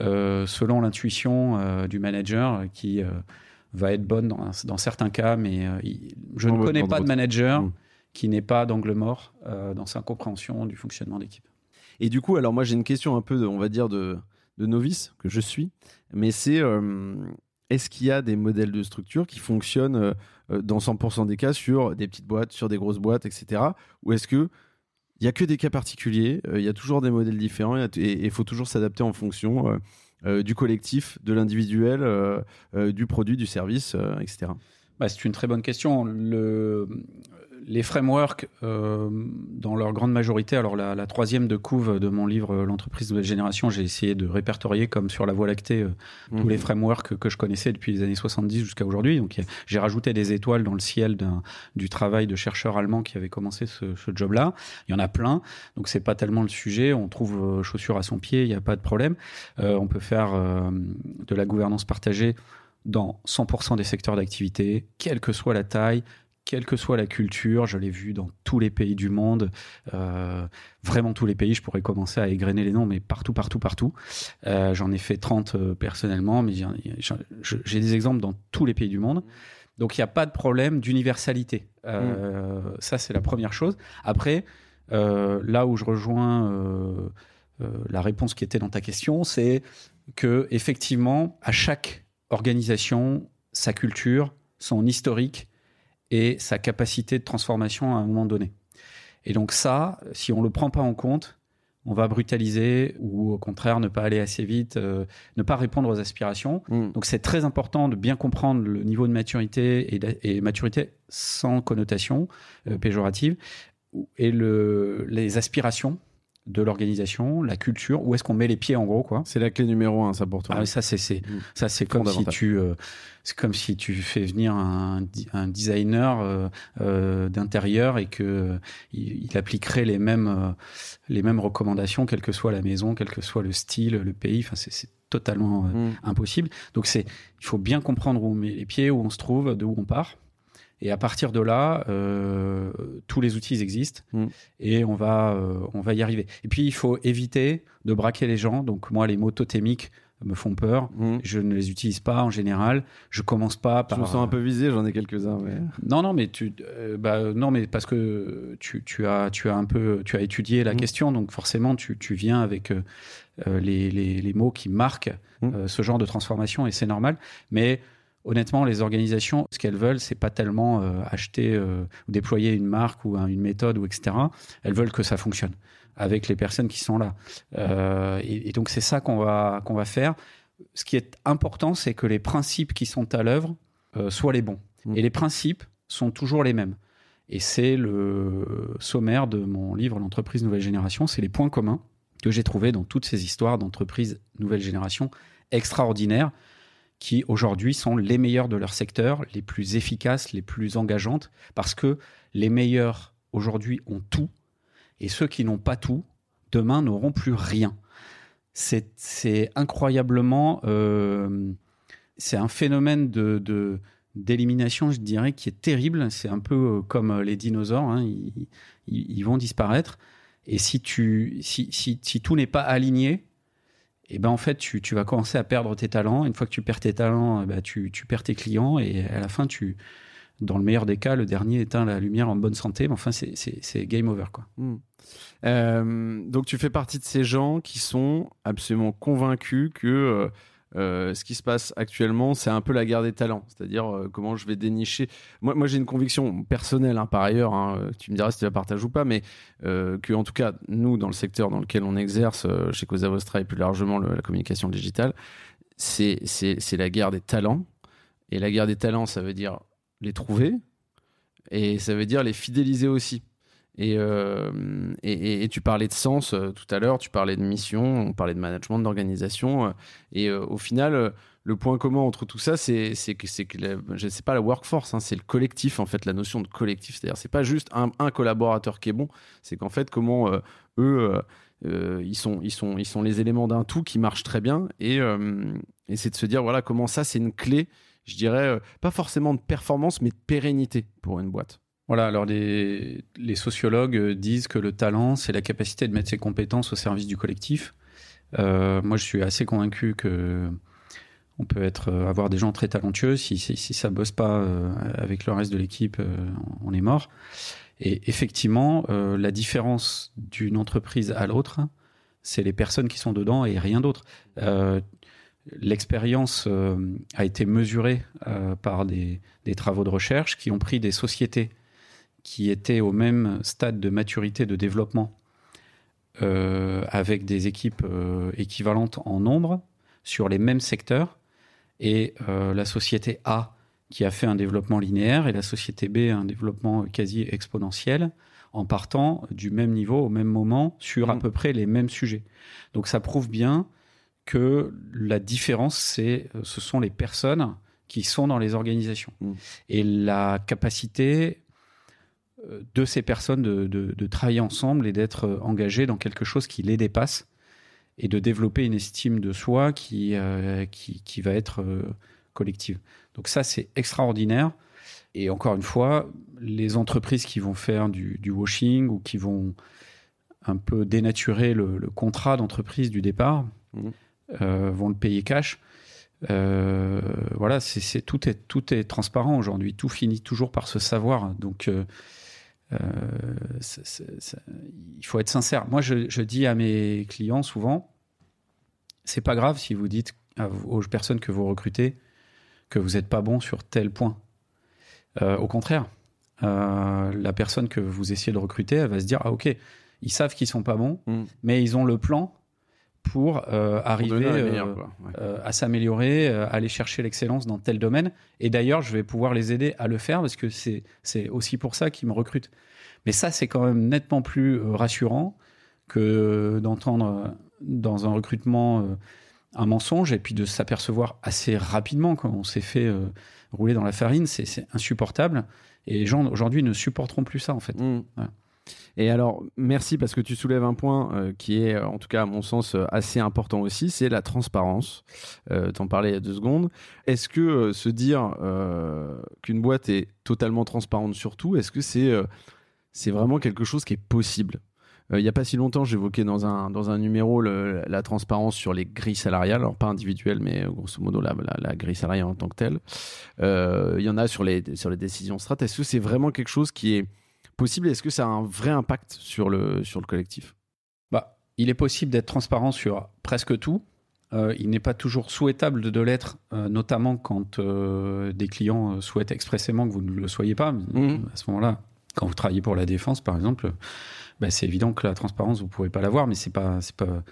euh, selon l'intuition euh, du manager qui va être bonne dans, dans certains cas, mais il- je ne connais pas de manager Mm. qui n'est pas d'angle mort dans sa compréhension du fonctionnement d'équipe. Et du coup, alors moi j'ai une question un peu, on va dire, de, novice que je suis, mais c'est est-ce qu'il y a des modèles de structure qui fonctionnent dans 100% des cas sur des petites boîtes, sur des grosses boîtes, etc. Ou est-ce que il y a que des cas particuliers, il y a toujours des modèles différents et il faut toujours s'adapter en fonction du collectif, de l'individuel, du produit, du service, etc. Bah, c'est une très bonne question. Les frameworks, euh, dans leur grande majorité, alors la, troisième de couve de mon livre euh, L'entreprise de la génération, j'ai essayé de répertorier comme sur la Voie lactée euh, tous les mhm. frameworks que je connaissais depuis les années 70 jusqu'à aujourd'hui. Donc j'ai rajouté des étoiles dans le ciel du travail de chercheurs allemands qui avaient commencé ce, job-là. Il y en a plein, donc c'est pas tellement le sujet. On trouve chaussures à son pied, il n'y a pas de problème. on peut faire de la gouvernance partagée dans 100% des secteurs d'activité, quelle que soit la taille, quelle que soit la culture, je l'ai vu dans tous les pays du monde, euh, vraiment tous les pays, je pourrais commencer à égrener les noms, mais partout, partout, partout. Euh, j'en ai fait 30 euh, personnellement, mais j'ai des exemples dans tous les pays du monde. Donc il n'y a pas de problème d'universalité. Mm. Ça, c'est la première chose. Après, là où je rejoins la réponse qui était dans ta question, c'est que effectivement, à chaque organisation, sa culture, son historique, et sa capacité de transformation à un moment donné. Et donc ça, si on ne le prend pas en compte, on va brutaliser ou au contraire ne pas aller assez vite, euh, ne pas répondre aux aspirations. Mm. Donc c'est très important de bien comprendre le niveau de maturité et, maturité sans connotation euh, péjorative et le, les aspirations de l'organisation, la culture, où est-ce qu'on met les pieds en gros quoi. C'est la clé numéro un ça pour toi. Ah, ça c'est c'est mm. ça c'est comme si tu euh, c'est comme si tu fais venir un, un designer euh, euh, d'intérieur et que il, appliquerait les mêmes les mêmes recommandations quelle que soit la maison, quel que soit le style, le pays. Enfin c'est totalement mm. impossible. Donc c'est il faut bien comprendre où on met les pieds, où on se trouve, de où on part. Et à partir de là, euh, tous les outils existent mm. et on va, euh, on va y arriver. Et puis, il faut éviter de braquer les gens. Donc, moi, les mots totémiques me font peur. Mm. Je ne les utilise pas en général. Je commence pas par. Je me sens un peu visé, j'en ai quelques-uns. Non, non, mais tu, euh, bah, non, mais parce que tu, tu, as, tu as un peu, tu as étudié la mm. question, donc forcément, tu, tu viens avec les, les, les, mots qui marquent ce genre de transformation et c'est normal. Mais honnêtement, les organisations, ce qu'elles veulent, c'est pas tellement euh, acheter euh, ou déployer une marque ou une méthode ou etc. Elles veulent que ça fonctionne avec les personnes qui sont là. Euh, et, donc c'est ça qu'on va qu'on va faire. Ce qui est important, c'est que les principes qui sont à l'œuvre soient les bons. Mmh. Et les principes sont toujours les mêmes. Et c'est le sommaire de mon livre L'entreprise nouvelle génération. C'est les points communs que j'ai trouvés dans toutes ces histoires d'entreprise nouvelle génération extraordinaires qui aujourd'hui sont les meilleurs de leur secteur, les plus efficaces, les plus engageantes, parce que les meilleurs aujourd'hui ont tout, et ceux qui n'ont pas tout, demain n'auront plus rien. C'est incroyablement... Euh, c'est un phénomène de, d'élimination, je dirais, qui est terrible. C'est un peu euh, comme les dinosaures, hein. ils, vont disparaître. Et si, tu, si, si tout n'est pas aligné, et ben en fait tu, tu, vas commencer à perdre tes talents. Une fois que tu perds tes talents, eh ben tu, tu, perds tes clients et à la fin tu, dans le meilleur des cas, le dernier éteint la lumière en bonne santé. Mais enfin c'est game over quoi. Hmm. Euh, donc tu fais partie de ces gens qui sont absolument convaincus que euh, euh, ce qui se passe actuellement, c'est un peu la guerre des talents, c'est-à-dire euh, comment je vais dénicher. Moi, j'ai une conviction personnelle, hein, par ailleurs, hein, euh, tu me diras si tu la partages ou pas, mais que en tout cas, nous, dans le secteur dans lequel on exerce, chez Cosa Vostra et plus largement la communication digitale, c'est la guerre des talents. Et la guerre des talents, ça veut dire les trouver, et ça veut dire les fidéliser aussi. Euh, et, et, tu parlais de sens euh, tout à l'heure, tu parlais de mission, on parlait de management, d'organisation. Euh, et au final, le point commun entre tout ça, c'est que, que je sais pas la workforce, hein, c'est le collectif, en fait, la notion de collectif. C'est-à-dire, c'est pas juste un, un, collaborateur qui est bon, c'est qu'en fait, comment eux, ils, sont, ils, sont, ils sont les éléments d'un tout qui marche très bien. Et, et c'est de se dire, voilà, comment ça, c'est une clé, je dirais, pas forcément de performance, mais de pérennité pour une boîte. Voilà, alors les, sociologues disent que le talent, c'est la capacité de mettre ses compétences au service du collectif. Euh, moi, je suis assez convaincu que on peut être, euh, avoir des gens très talentueux. Si, si, si ça bosse pas euh, avec le reste de l'équipe, on est mort. Et effectivement, la différence d'une entreprise à l'autre, c'est les personnes qui sont dedans et rien d'autre. L'expérience a été mesurée par des, travaux de recherche qui ont pris des sociétés qui étaient au même stade de maturité de développement avec des équipes équivalentes en nombre sur les mêmes secteurs et la société A qui a fait un développement linéaire et la société B un développement quasi exponentiel en partant du même niveau au même moment sur à mm. peu près les mêmes sujets. Donc ça prouve bien que la différence, c'est, euh, ce sont les personnes qui sont dans les organisations. Mm. Et la capacité euh, de ces personnes de, de, travailler ensemble et d'être euh, engagées dans quelque chose qui les dépasse et de développer une estime de soi qui, qui, qui, va être collective. Donc ça, c'est extraordinaire. Et encore une fois, les entreprises qui vont faire du, washing ou qui vont un peu dénaturer le, contrat d'entreprise du départ mmh. euh, vont le payer cash. Euh, voilà, c'est tout est tout est transparent aujourd'hui. Tout finit toujours par se savoir. Donc euh, il faut être sincère. Moi, je, je, dis à mes clients souvent, c'est pas grave si vous dites aux personnes que vous recrutez, que vous n'êtes pas bon sur tel point. Euh, au contraire, euh, la personne que vous essayez de recruter, elle va se dire ah ok, ils savent qu'ils sont pas bons, mm. mais ils ont le plan pour euh, arriver à s'améliorer, aller chercher l'excellence dans tel domaine. Et d'ailleurs, je vais pouvoir les aider à le faire parce que c'est aussi pour ça qu'ils me recrutent. Mais ça, c'est quand même nettement plus rassurant que d'entendre dans un recrutement un mensonge et puis de s'apercevoir assez rapidement quand on s'est fait euh, rouler dans la farine, c'est insupportable. Et les gens aujourd'hui ne supporteront plus ça en fait. Mmh. Et alors, merci parce que tu soulèves un point euh, qui est, en tout cas à mon sens, euh, assez important aussi, c'est la transparence. Euh, T'en parlais il y a deux secondes. Est-ce que se dire qu'une boîte est totalement transparente sur tout, est-ce que c'est c'est vraiment quelque chose qui est possible? Euh, il n'y a pas si longtemps, j'évoquais dans un, dans un numéro la transparence sur les grilles salariales, alors pas individuelles, mais euh, grosso modo la, la, grille salariale en tant que telle. Euh, il y en a sur les, sur les décisions strat. Est-ce que c'est vraiment quelque chose qui est possible Est-ce que ça a un vrai impact sur le, sur le collectif? Bah, Il est possible d'être transparent sur presque tout. il n'est pas toujours souhaitable de, l'être, notamment quand des clients souhaitent expressément que vous ne le soyez pas. Mmh. À ce moment-là, quand vous travaillez pour la défense, par exemple, bah, c'est évident que la transparence, vous ne pouvez pas l'avoir, mais ce n'est pas, pas,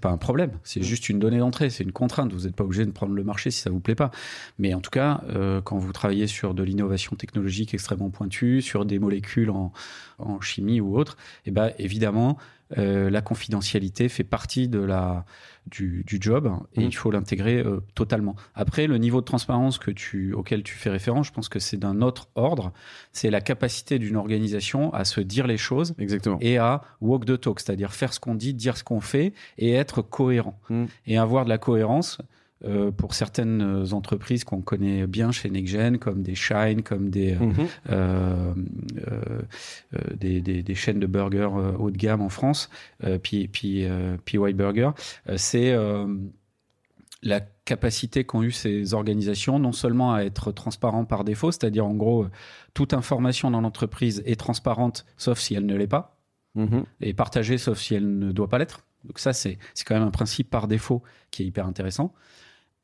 pas un problème. C'est mm. juste une donnée d'entrée, c'est une contrainte. Vous n'êtes pas obligé de prendre le marché si ça ne vous plaît pas. Mais en tout cas, euh, quand vous travaillez sur de l'innovation technologique extrêmement pointue, sur des molécules en, en chimie ou autre, eh ben, évidemment, euh, la confidentialité fait partie de la, du, job et mm. il faut l'intégrer euh, totalement. Après, le niveau de transparence que tu, auquel tu fais référence, je pense que c'est d'un autre ordre. C'est la capacité d'une organisation à se dire les choses Exactement. et à walk the talk, c'est-à-dire faire ce qu'on dit, dire ce qu'on fait et être cohérent. Mm. Et avoir de la cohérence, euh, pour certaines entreprises qu'on connaît bien chez NextGen, comme des Shine, comme des, mhm. euh, euh, des, des, chaînes de burgers haut de gamme en France, puis, puis, PY Burger, c'est la capacité qu'ont eu ces organisations, non seulement à être transparents par défaut, c'est-à-dire en gros, toute information dans l'entreprise est transparente, sauf si elle ne l'est pas, mhm. et partagée, sauf si elle ne doit pas l'être. Donc ça, c'est quand même un principe par défaut qui est hyper intéressant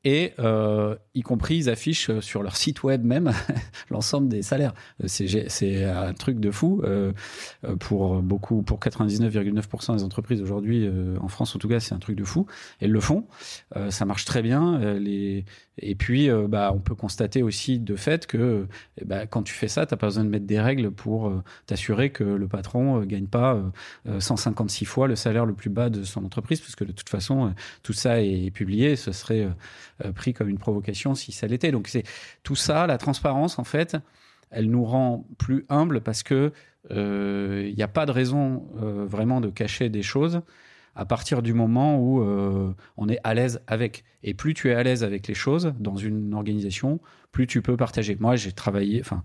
et euh, y compris ils affichent euh, sur leur site web même l'ensemble des salaires. Euh, c'est un truc de fou euh, pour beaucoup, pour 99,9% des entreprises aujourd'hui en France en tout cas, c'est un truc de fou. Elles le font, ça marche très bien. Les et puis bah on peut constater aussi de fait que eh bah, quand tu fais ça, t'as pas besoin de mettre des règles pour t'assurer que le patron gagne pas 156 fois le salaire le plus bas de son entreprise, parce que de toute façon tout ça est publié, ce serait euh, pris comme une provocation si ça l'était. Donc c'est tout ça, la transparence en fait, elle nous rend plus humbles parce que il euh, n'y a pas de raison euh, vraiment de cacher des choses à partir du moment où on est à l'aise avec. Et plus tu es à l'aise avec les choses dans une organisation, plus tu peux partager. Moi, j'ai travaillé, enfin,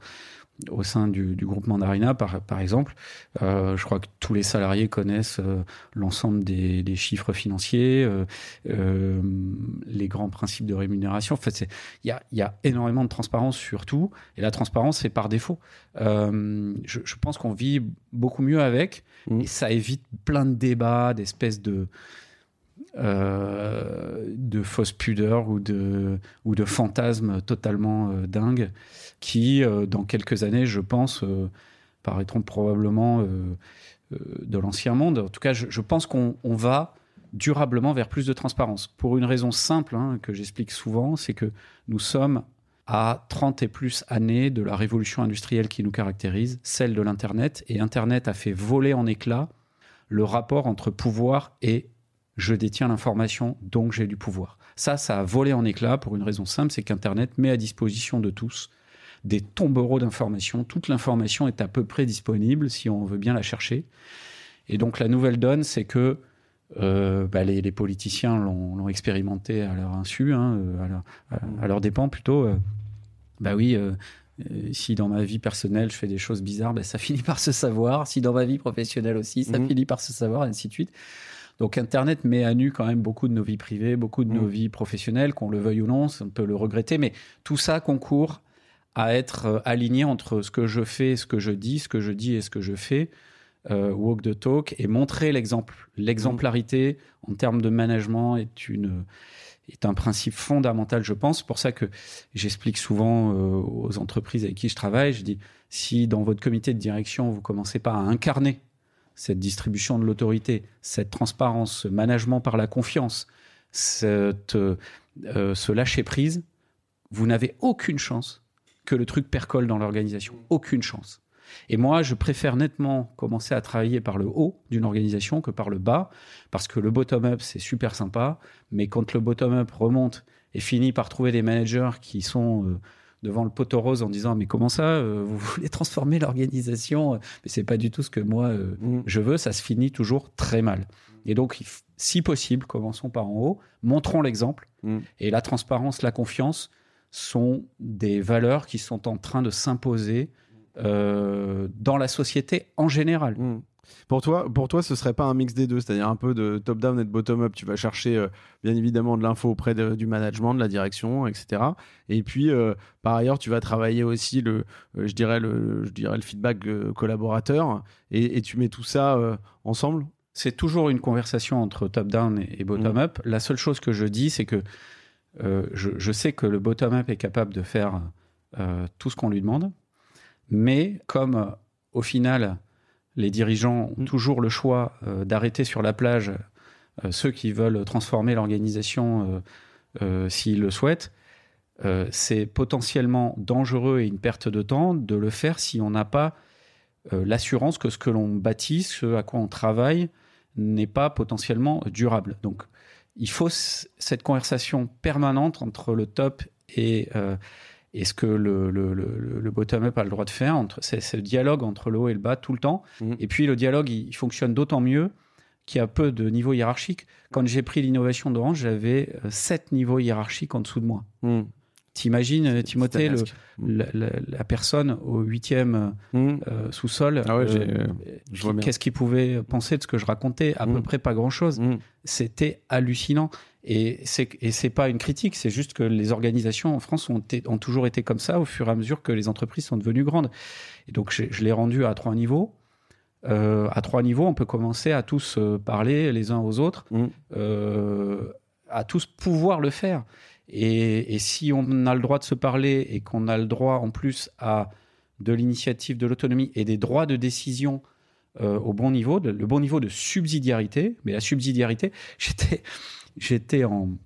au sein du, du groupe Mandarina, par, par exemple. Euh, je crois que tous les salariés connaissent euh, l'ensemble des, des, chiffres financiers, euh, les grands principes de rémunération. En fait, il y a, y a, énormément de transparence sur tout, et la transparence, c'est par défaut. Je, je, pense qu'on vit beaucoup mieux avec, mmh. et ça évite plein de débats, d'espèces de de fausses pudeurs ou de, ou de fantasmes totalement dingues qui, dans quelques années, je pense, paraîtront probablement de l'ancien monde. En tout cas, je, pense qu'on va durablement vers plus de transparence. Pour une raison simple hein, que j'explique souvent, c'est que nous sommes à 30 et plus années de la révolution industrielle qui nous caractérise, celle de l'Internet. Et Internet a fait voler en éclats le rapport entre pouvoir et je détiens l'information, donc j'ai du pouvoir. Ça, ça a volé en éclats pour une raison simple, c'est qu'Internet met à disposition de tous des tombereaux d'informations. Toute l'information est à peu près disponible si on veut bien la chercher. Et donc la nouvelle donne, c'est que euh, bah, les, politiciens l'ont expérimenté à leur insu, hein, euh, à, leur, dépens plutôt. Euh, bah oui, si dans ma vie personnelle je fais des choses bizarres, bah, ça finit par se savoir. Si dans ma vie professionnelle aussi, ça mhm. finit par se savoir, et ainsi de suite. Donc Internet met à nu quand même beaucoup de nos vies privées, beaucoup de nos mhm. vies professionnelles, qu'on le veuille ou non, on peut le regretter, mais tout ça concourt à être aligné entre ce que je fais, ce que je dis, ce que je dis et ce que je fais euh, walk the talk et montrer l'exemple. L'exemplarité en termes de management est une est un principe fondamental, je pense. C'est pour ça que j'explique souvent euh, aux entreprises avec qui je travaille, je dis si dans votre comité de direction vous commencez pas à incarner cette distribution de l'autorité, cette transparence, ce management par la confiance, euh, ce lâcher prise, vous n'avez aucune chance que le truc percole dans l'organisation. Aucune chance. Et moi, je préfère nettement commencer à travailler par le haut d'une organisation que par le bas, parce que le bottom-up, c'est super sympa, mais quand le bottom-up remonte et finit par trouver des managers qui sont euh, devant le poteau rose en disant mais comment ça euh, vous voulez transformer l'organisation mais c'est pas du tout ce que moi euh, mm. je veux ça se finit toujours très mal et donc si possible commençons par en haut montrons l'exemple mm. et la transparence la confiance sont des valeurs qui sont en train de s'imposer euh, dans la société en général. Hmm. Pour toi, pour toi, ce serait pas un mix des deux, c'est-à-dire un peu de top-down et de bottom-up. Tu vas chercher euh, bien évidemment de l'info auprès du management, de la direction, etc. Et puis, euh, par ailleurs, tu vas travailler aussi le, je dirais le, je dirais le feedback collaborateur, et, tu mets tout ça ensemble? C'est toujours une conversation entre top-down et, bottom-up. Hmm. La seule chose que je dis, c'est que je, je, sais que le bottom-up est capable de faire tout ce qu'on lui demande. Mais comme au final, les dirigeants ont mm. toujours le choix euh, d'arrêter sur la plage euh, ceux qui veulent transformer l'organisation euh, s'ils le souhaitent, c'est potentiellement dangereux et une perte de temps de le faire si on n'a pas l'assurance que ce que l'on bâtit, ce à quoi on travaille, n'est pas potentiellement durable. Donc, il faut cette conversation permanente entre le top et, et ce que le, le, le, bottom-up a le droit de faire, c'est le dialogue entre le haut et le bas tout le temps. Mmh. Et puis le dialogue, il, fonctionne d'autant mieux qu'il y a peu de niveaux hiérarchiques. Quand j'ai pris l'innovation d'Orange, j'avais euh, sept niveaux hiérarchiques en dessous de moi. Mmh. T'imagines, euh, Timothée, le, la, personne au huitième mmh. euh, sous-sol, ah qu'est-ce qu'il pouvait penser de ce que je racontais? À peu près pas grand-chose. C'était hallucinant. Et c'est et c'est pas une critique, c'est juste que les organisations en France ont, ont toujours été comme ça au fur et à mesure que les entreprises sont devenues grandes. Et donc je l'ai rendu à trois niveaux. Euh, à trois niveaux, on peut commencer à tous euh, parler les uns aux autres, mmh. euh, à tous pouvoir le faire. Et, si on a le droit de se parler et qu'on a le droit en plus à de l'initiative, de l'autonomie et des droits de décision euh, au bon niveau, le bon niveau de subsidiarité, mais la subsidiarité, j'étais en,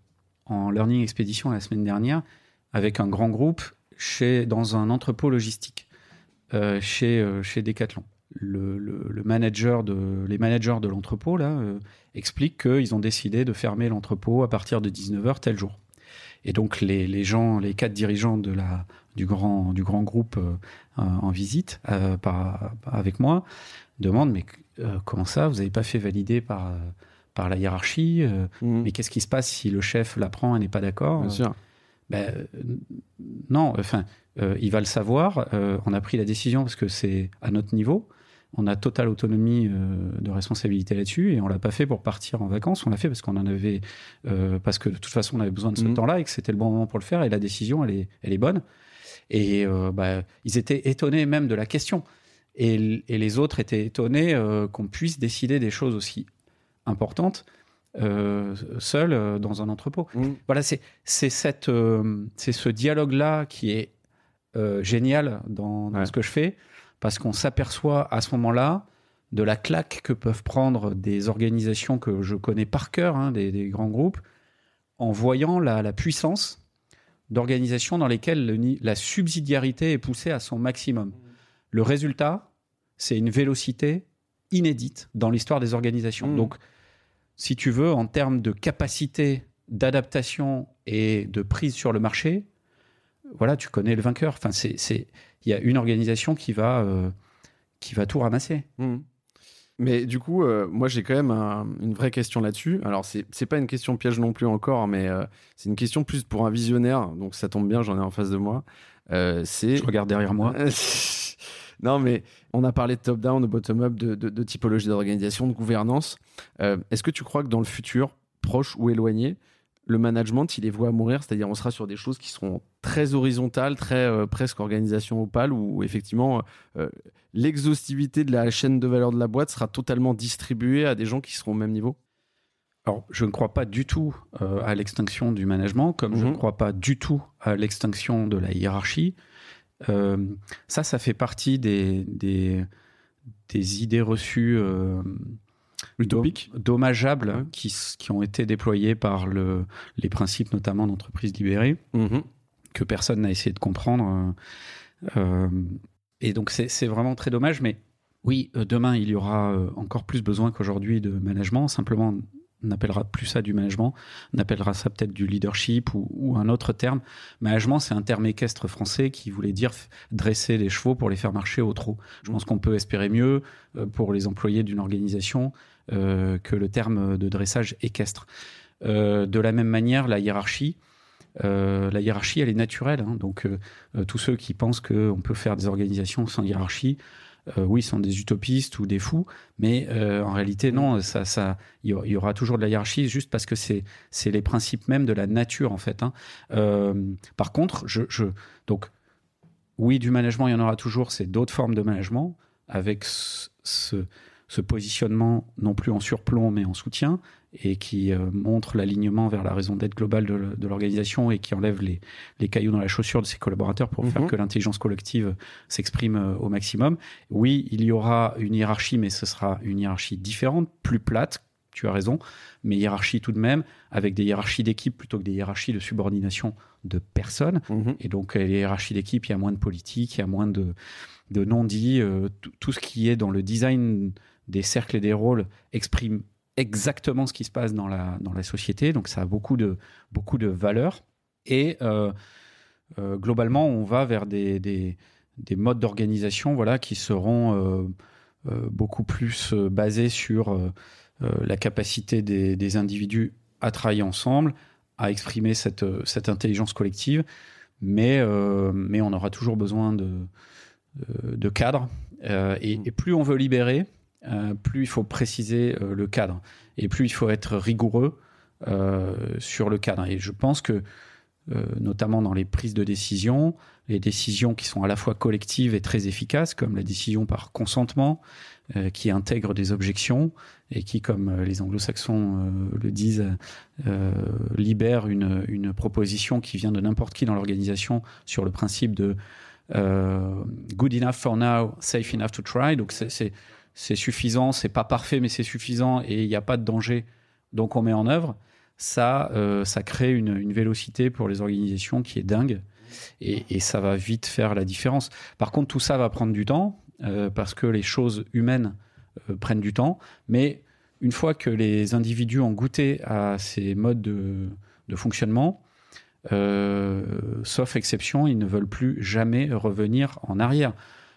learning expédition la semaine dernière avec un grand groupe chez, dans un entrepôt logistique euh, chez, euh, chez Decathlon. Le, manager de, les managers de l'entrepôt là euh, expliquent qu'ils ont décidé de fermer l'entrepôt à partir de 19h tel jour. Et donc les, les, gens, les quatre dirigeants de la, du, grand, du grand groupe en visite par, avec moi demandent mais comment ça, vous n'avez pas fait valider par par la hiérarchie. Euh, mmh. Mais qu'est-ce qui se passe si le chef l'apprend et n'est pas d'accord? Ben, euh, non, enfin, euh, il va le savoir. on a pris la décision parce que c'est à notre niveau. On a totale autonomie de responsabilité là-dessus et on l'a pas fait pour partir en vacances. On l'a fait parce qu'on en avait, parce que de toute façon on avait besoin de ce mmh. temps-là et que c'était le bon moment pour le faire. Et la décision, elle est, elle est bonne. Et bah, ils étaient étonnés même de la question. Et, et les autres étaient étonnés qu'on puisse décider des choses aussi importante seul dans un entrepôt. Mmh. Voilà, c'est cette c'est ce dialogue là qui est génial dans, ce que je fais parce qu'on s'aperçoit à ce moment-là de la claque que peuvent prendre des organisations que je connais par cœur, hein, des, grands groupes, en voyant la, puissance d'organisations dans lesquelles la subsidiarité est poussée à son maximum. Le résultat, c'est une vélocité inédite dans l'histoire des organisations. Mmh. Donc, si tu veux, en termes de capacité d'adaptation et de prise sur le marché, voilà, tu connais le vainqueur. Enfin, c'est, il y a une organisation qui va, euh, qui va tout ramasser. Mmh. Mais du coup, euh, moi j'ai quand même une vraie question là-dessus. Alors, c'est, c'est pas une question piège non plus encore, mais euh, c'est une question plus pour un visionnaire. Donc, ça tombe bien, j'en ai en face de moi. c'est... Je regarde derrière moi. non, mais on a parlé de top-down, de bottom-up, de, de typologie d'organisation, de gouvernance. est-ce que tu crois que dans le futur, proche ou éloigné, le management, il les voit mourir, c'est-à-dire on sera sur des choses qui seront très horizontales, très euh, presque organisation opale, où effectivement euh, l'exhaustivité de la chaîne de valeur de la boîte sera totalement distribuée à des gens qui seront au même niveau alors, je ne crois pas du tout euh, à l'extinction du management, comme je ne mhm. crois pas du tout à l'extinction de la hiérarchie. ça, ça fait partie des, des, des idées reçues utopiques, dommageables, qui, qui, ont été déployés par le, les principes notamment d'entreprise libérée, mhm. que personne n'a essayé de comprendre. Euh, euh, et donc c'est vraiment très dommage, mais oui, euh, demain il y aura encore plus besoin qu'aujourd'hui de management. Simplement, on n'appellera plus ça du management, on appellera ça peut-être du leadership ou, un autre terme. Management, c'est un terme équestre français qui voulait dire dresser les chevaux pour les faire marcher au trot. Je pense qu'on peut espérer mieux pour les employés d'une organisation que le terme de dressage équestre. Euh, de la même manière, la hiérarchie, euh, la hiérarchie, elle est naturelle. Hein. donc, tous ceux qui pensent qu'on peut faire des organisations sans hiérarchie, oui, sont des utopistes ou des fous, mais en réalité, non, ça, ça, il y aura toujours de la hiérarchie juste parce que c'est, les principes même de la nature, en fait. Hein. par contre, je, donc, oui, du management, il y en aura toujours, c'est d'autres formes de management avec ce positionnement non plus en surplomb mais en soutien et qui euh, montre l'alignement vers la raison d'être globale de, l'organisation et qui enlève les, les, cailloux dans la chaussure de ses collaborateurs pour faire mhm. que l'intelligence collective s'exprime euh, au maximum. Oui, il y aura une hiérarchie, mais ce sera une hiérarchie différente, plus plate, tu as raison, mais hiérarchie tout de même, avec des hiérarchies d'équipe plutôt que des hiérarchies de subordination de personnes. Mhm. Et donc, les hiérarchies d'équipe, il y a moins de politique, il y a moins de, de non-dits, euh, tout ce qui est dans le design des cercles et des rôles expriment exactement ce qui se passe dans la, dans la société. Donc ça a beaucoup de, beaucoup de valeur. Et euh, euh, globalement, on va vers des, des, modes d'organisation voilà, qui seront euh, beaucoup plus basés sur la capacité des, des, individus à travailler ensemble, à exprimer cette, cette intelligence collective. Mais, mais on aura toujours besoin de, de cadres. et, et, plus on veut libérer, plus il faut préciser euh, le cadre et plus il faut être rigoureux euh, sur le cadre. Et je pense que, notamment dans les prises de décision, les décisions qui sont à la fois collectives et très efficaces, comme la décision par consentement, qui intègre des objections et qui, comme les anglo-saxons le disent, libère une, une, proposition qui vient de n'importe qui dans l'organisation sur le principe de good enough for now, safe enough to try. Donc c'est c'est suffisant, c'est pas parfait, mais c'est suffisant et il n'y a pas de danger, donc on met en œuvre, ça, euh, ça crée une, vélocité pour les organisations qui est dingue et, ça va vite faire la différence. Par contre, tout ça va prendre du temps euh, parce que les choses humaines euh, prennent du temps, mais une fois que les individus ont goûté à ces modes de, de fonctionnement, sauf exception, ils ne veulent plus jamais revenir en arrière.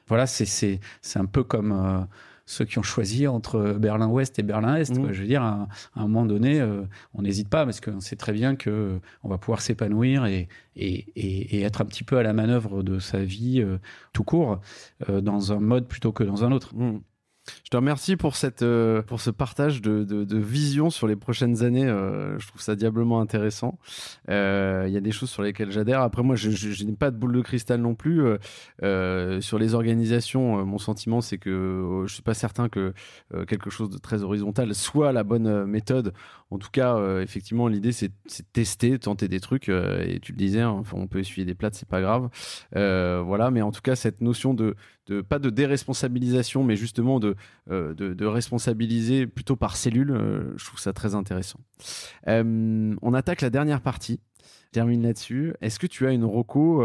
Voilà, c'est un peu comme ceux qui ont choisi entre Berlin-Ouest et Berlin-Est. Mmh. Je veux dire, à, un moment donné, euh, on n'hésite pas parce qu'on sait très bien que euh, on va pouvoir s'épanouir et, et, être un petit peu à la manœuvre de sa vie euh, tout court dans un mode plutôt que dans un autre. Mmh. Je te remercie pour, cette, euh, pour ce partage de, de, vision sur les prochaines années. Euh, je trouve ça diablement intéressant. Euh, il y a des choses sur lesquelles j'adhère. Après, moi, je, je, n'ai pas de boule de cristal non plus. sur les organisations, mon sentiment, c'est que je ne suis pas certain que quelque chose de très horizontal soit la bonne méthode. En tout cas, effectivement, l'idée, c'est de tester, tenter des trucs. et tu le disais, hein, on peut essuyer des plates, c'est pas grave. voilà, mais en tout cas, cette notion de, de pas de déresponsabilisation, mais justement de euh, de, responsabiliser plutôt par cellule. Euh, je trouve ça très intéressant. Euh, on attaque la dernière partie. termine là-dessus. Est-ce que tu as une roco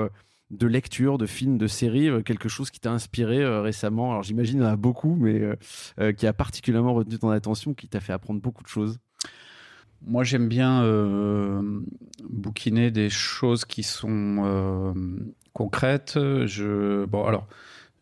de lecture, de films, de séries, quelque chose qui t'a inspiré récemment? Alors j'imagine il y en a beaucoup, mais qui a particulièrement retenu ton attention, qui t'a fait apprendre beaucoup de choses? Moi, j'aime bien bouquiner des choses qui sont concrètes. Je bon alors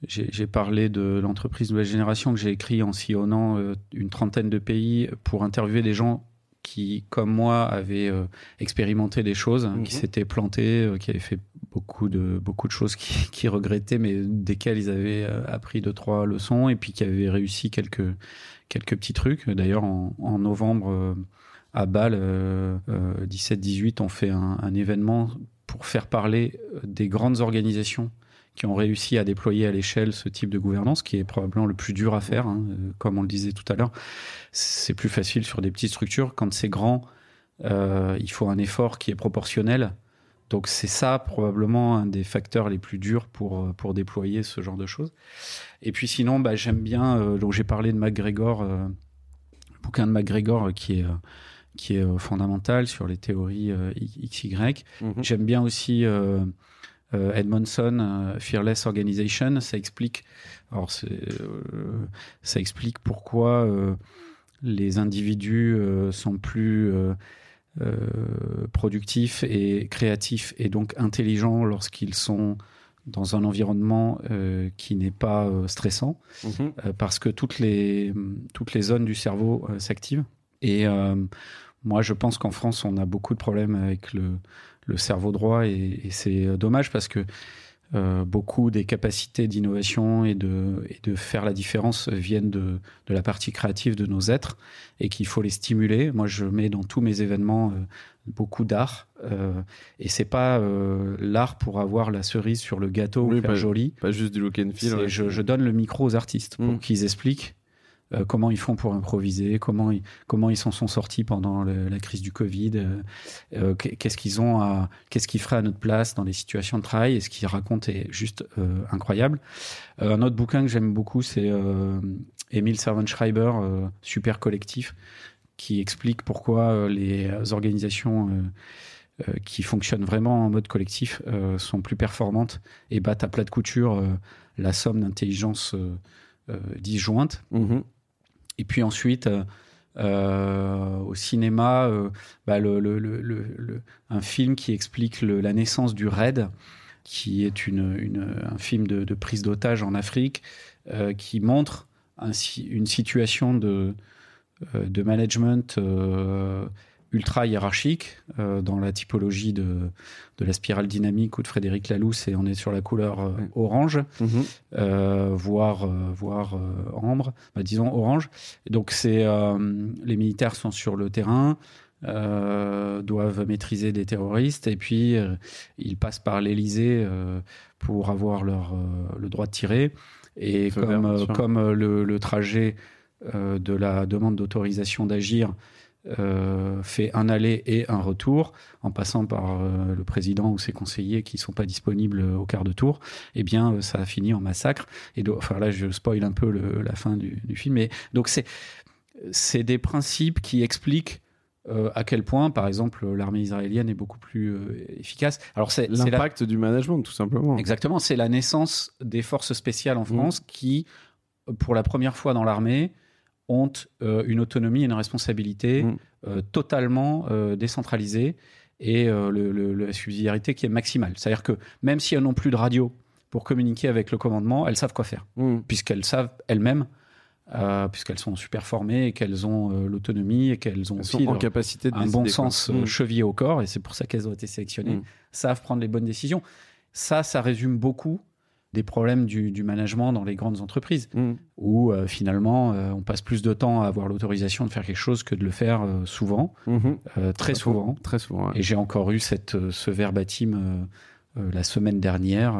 j'ai parlé de l'entreprise Nouvelle Génération que j'ai écrit en sillonnant euh, une trentaine de pays pour interviewer des gens qui, comme moi, avaient euh, expérimenté des choses, qui mhm. s'étaient plantés, euh, qui avaient fait beaucoup de, beaucoup de choses qui, qui regrettaient, mais desquelles ils avaient appris deux, trois leçons, et puis qui avaient réussi quelques, quelques petits trucs. D'ailleurs, en, en, novembre, à Bâle, 17-18, on fait un, un événement pour faire parler des grandes organisations qui ont réussi à déployer à l'échelle ce type de gouvernance, qui est probablement le plus dur à faire. Hein, euh, comme on le disait tout à l'heure, c'est plus facile sur des petites structures. Quand c'est grand, euh, il faut un effort qui est proportionnel. Donc c'est ça probablement un des facteurs les plus durs pour, euh, pour déployer ce genre de choses. Et puis sinon, bah, j'aime bien, donc j'ai parlé de MacGregor, le bouquin de MacGregor qui est qui est fondamental sur les théories XY. Mm-hmm. J'aime bien aussi Edmondson, euh, Fearless Organization, ça explique, alors euh, ça explique pourquoi les individus sont plus productifs et créatifs et donc intelligents lorsqu'ils sont dans un environnement qui n'est pas stressant, mhm. parce que toutes les, toutes les zones du cerveau s'activent. Et moi, je pense qu'en France, on a beaucoup de problèmes avec le, le cerveau droit et, c'est euh, dommage parce que euh, beaucoup des capacités d'innovation et de, et de faire la différence viennent de, de, la partie créative de nos êtres et qu'il faut les stimuler. Moi, je mets dans tous mes événements euh, beaucoup d'art euh, et c'est pas l'art pour avoir la cerise sur le gâteau ou faire pas, joli. Pas juste du look and feel. Je, je, donne le micro aux artistes pour mm. qu'ils expliquent euh, comment ils font pour improviser, comment ils, comment ils s'en sont sortis pendant la crise du Covid, euh, euh, qu'est-ce qu'ils ont qu'est-ce qu'ils feraient à notre place dans les situations de travail, et ce qu'ils racontent est juste incroyable. un autre bouquin que j'aime beaucoup, c'est Emile Servan-Schreiber, Super Collectif, qui explique pourquoi les organisations qui fonctionnent vraiment en mode collectif sont plus performantes et battent à plat de couture la somme d'intelligence disjointe. Mm-hmm. Et puis ensuite, euh, euh, au cinéma, euh, bah, un film qui explique la naissance du RAID, qui est une, un film de, prise d'otage en Afrique, qui montre une situation de, de management ultra hiérarchique euh, dans la typologie de, de, la spirale dynamique ou de Frédéric Laloux et on est sur la couleur euh, orange mhm. euh, voire voire ambre. Bah, disons orange. Donc c'est les militaires sont sur le terrain doivent maîtriser des terroristes et puis ils passent par l'Élysée pour avoir leur le droit de tirer. Et comme, comme le, le trajet de la demande d'autorisation d'agir euh, fait un aller et un retour, en passant par euh, le président ou ses conseillers qui sont pas disponibles au quart de tour, eh bien, euh, ça a fini en massacre. Et donc, enfin là, je spoil un peu la fin du, film. Mais donc, c'est c'est des principes qui expliquent à quel point, par exemple, l'armée israélienne est beaucoup plus efficace. Alors c'est l'impact du management, tout simplement. Exactement, c'est la naissance des forces spéciales en mmh. France qui, pour la première fois dans l'armée, ont euh, une autonomie et une responsabilité mm. euh, totalement euh, décentralisée et le, la subsidiarité qui est maximale. C'est-à-dire que même si elles n'ont plus de radio pour communiquer avec le commandement, elles savent quoi faire, mm. puisqu'elles savent elles-mêmes puisqu'elles sont super formées et qu'elles ont l'autonomie et qu'elles ont aussi en capacité de un bon sens mm. chevillé au corps, et c'est pour ça qu'elles ont été sélectionnées, savent prendre les bonnes décisions. Ça, ça résume beaucoup des problèmes du, management dans les grandes entreprises, mm. où euh, finalement euh, on passe plus de temps à avoir l'autorisation de faire quelque chose que de le faire euh, souvent, mm-hmm. très souvent. Très souvent. Et j'ai encore eu cette, ce verbatim la semaine dernière.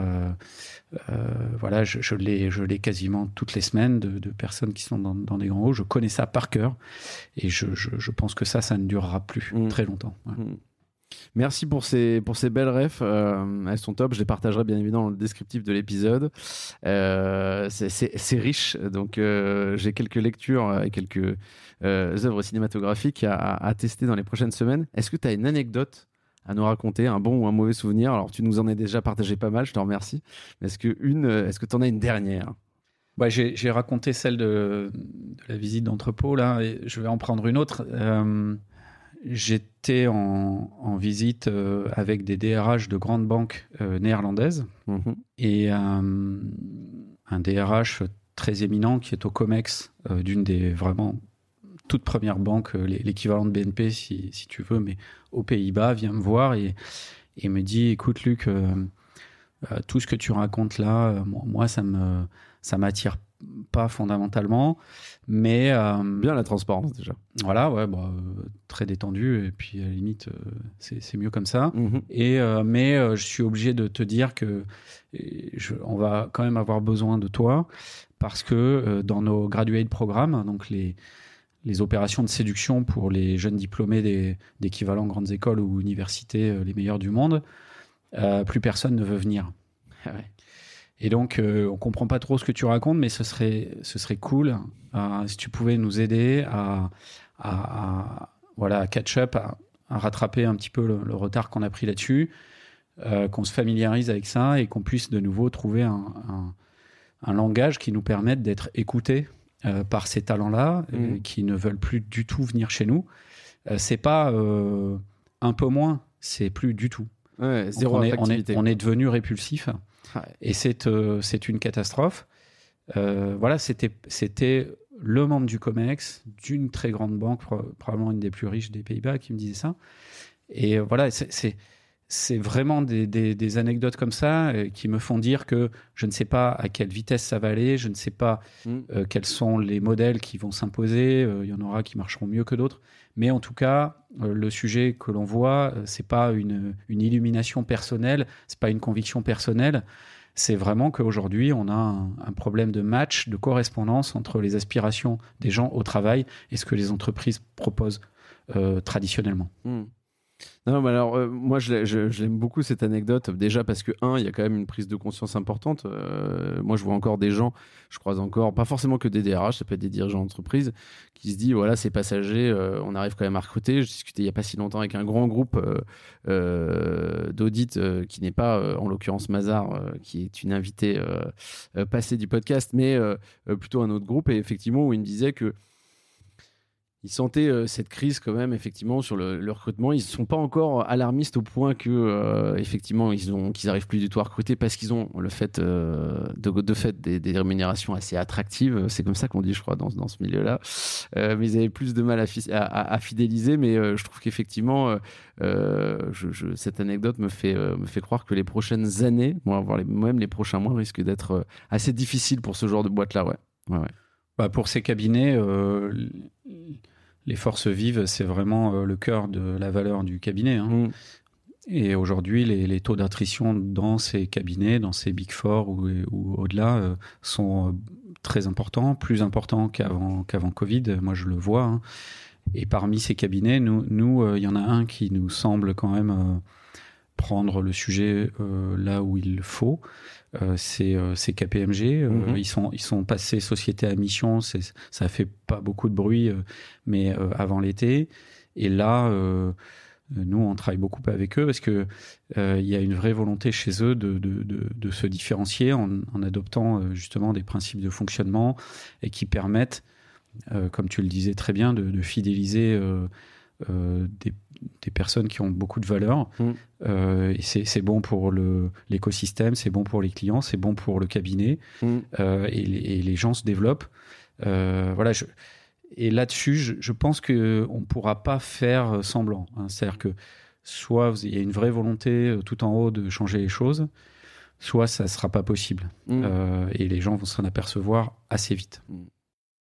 voilà, je, je l'ai quasiment toutes les semaines de, personnes qui sont dans, des grands hauts. Je connais ça par cœur et je, je, pense que ça, ça ne durera plus mm. très longtemps. Merci pour ces, pour ces belles refs. Euh, elles sont top. Je les partagerai bien évidemment dans le descriptif de l'épisode. Euh, c'est riche. Donc, euh, j'ai quelques lectures et quelques œuvres cinématographiques à, tester dans les prochaines semaines. Est-ce que tu as une anecdote à nous raconter, un bon ou un mauvais souvenir? Alors, tu nous en as déjà partagé pas mal. Je te remercie. Est-ce que tu en as une dernière? Ouais, j'ai raconté celle de, la visite d'entrepôt là, je vais en prendre une autre. J'étais en, visite euh, avec des DRH de grandes banques euh, néerlandaises mhm. et euh, un DRH très éminent qui est au COMEX d'une des vraiment toutes premières banques, l'équivalent de BNP si, tu veux, mais aux Pays-Bas, vient me voir et, et me dit écoute Luc, tout ce que tu racontes là, moi ça me ça m'attire pas fondamentalement, mais euh, bien la transparence déjà. Voilà, ouais, bah, euh, très détendu et puis à la limite euh, c'est mieux comme ça. Mhm. Et mais je suis obligé de te dire que je, on va quand même avoir besoin de toi parce que dans nos graduate programmes, donc les les opérations de séduction pour les jeunes diplômés d'équivalent grandes écoles ou universités les meilleurs du monde, plus personne ne veut venir. Ouais. Et donc, euh, on comprend pas trop ce que tu racontes, mais ce serait, ce serait cool euh, si tu pouvais nous aider à, à, voilà, catch up, à, rattraper un petit peu le, retard qu'on a pris là-dessus, euh, qu'on se familiarise avec ça et qu'on puisse de nouveau trouver un, un, langage qui nous permette d'être écoutés par ces talents-là, mmh. qui ne veulent plus du tout venir chez nous. c'est pas un peu moins, c'est plus du tout. Ouais, zéro on, est, on, est, on est devenu répulsif. Et c'est euh, c'est une catastrophe. Euh, voilà, c'était c'était le membre du COMEX d'une très grande banque, probablement une des plus riches des Pays-Bas, qui me disait ça. Et euh, voilà, c'est c'est vraiment des, des, anecdotes comme ça qui me font dire que je ne sais pas à quelle vitesse ça va aller, je ne sais pas mm. quels sont les modèles qui vont s'imposer. Il y en aura qui marcheront mieux que d'autres, mais en tout cas, le sujet que l'on voit, c'est pas une, une illumination personnelle, c'est pas une conviction personnelle c'est vraiment qu'aujourd'hui, on a un, problème de match, de correspondance entre les aspirations des gens au travail et ce que les entreprises proposent euh, traditionnellement. Hmm. Non, mais alors, euh, moi, je, l'aime beaucoup cette anecdote. Déjà parce que, un, il y a quand même une prise de conscience importante. Euh, moi, je vois encore des gens, je croise encore, pas forcément que des DRH, ça peut être des dirigeants d'entreprise, qui se disent voilà, c'est passager, euh, on arrive quand même à recruter. Je discutais il n'y a pas si longtemps avec un grand groupe d'audit qui n'est pas, en l'occurrence, Mazar, qui est une invitée passée du podcast, mais plutôt un autre groupe. Et effectivement, où il me disait que ils sentaient euh, cette crise quand même effectivement sur le, recrutement. Ils ne sont pas encore alarmistes au point que euh, effectivement ils ont qu'ils arrivent plus du tout à recruter parce qu'ils ont le fait euh, de, de, fait des, rémunérations assez attractives. C'est comme ça qu'on dit, je crois, dans, dans ce milieu-là. mais ils avaient plus de mal à, fidéliser. Mais je trouve qu'effectivement, cette anecdote me fait me fait croire que les prochaines années, bon, voire même les prochains mois, risquent d'être assez difficiles pour ce genre de boîte-là. Ouais. Bah pour ces cabinets, les forces vives, c'est vraiment euh, le cœur de la valeur du cabinet. Hein. Mm. Et aujourd'hui, les, taux d'attrition dans ces cabinets, dans ces Big Four ou, au-delà, euh, sont très importants, plus importants qu'avant qu'avant Covid. Moi, je le vois. Hein. Et parmi ces cabinets, nous, nous, il y en a un qui nous semble quand même prendre le sujet là où il faut. Euh, c'est euh, KPMG. Euh, mhm. ils, sont, ils sont passés société à mission. Ça fait pas beaucoup de bruit, mais avant l'été. Et là, nous, on travaille beaucoup avec eux parce que il y a une vraie volonté chez eux de, de, de, se différencier en, en, adoptant justement des principes de fonctionnement et qui permettent, comme tu le disais très bien, de, fidéliser des des personnes qui ont beaucoup de valeur. Mm. Euh, c'est bon pour l'écosystème, c'est bon pour les clients, c'est bon pour le cabinet. Mm. Euh, et, les gens se développent. Euh, voilà. Je, et là-dessus, je, pense qu'on ne pourra pas faire semblant. Hein. C'est-à-dire que soit il y a une vraie volonté tout en haut de changer les choses, soit ça ne sera pas possible. Mmh. et les gens vont s'en apercevoir assez vite.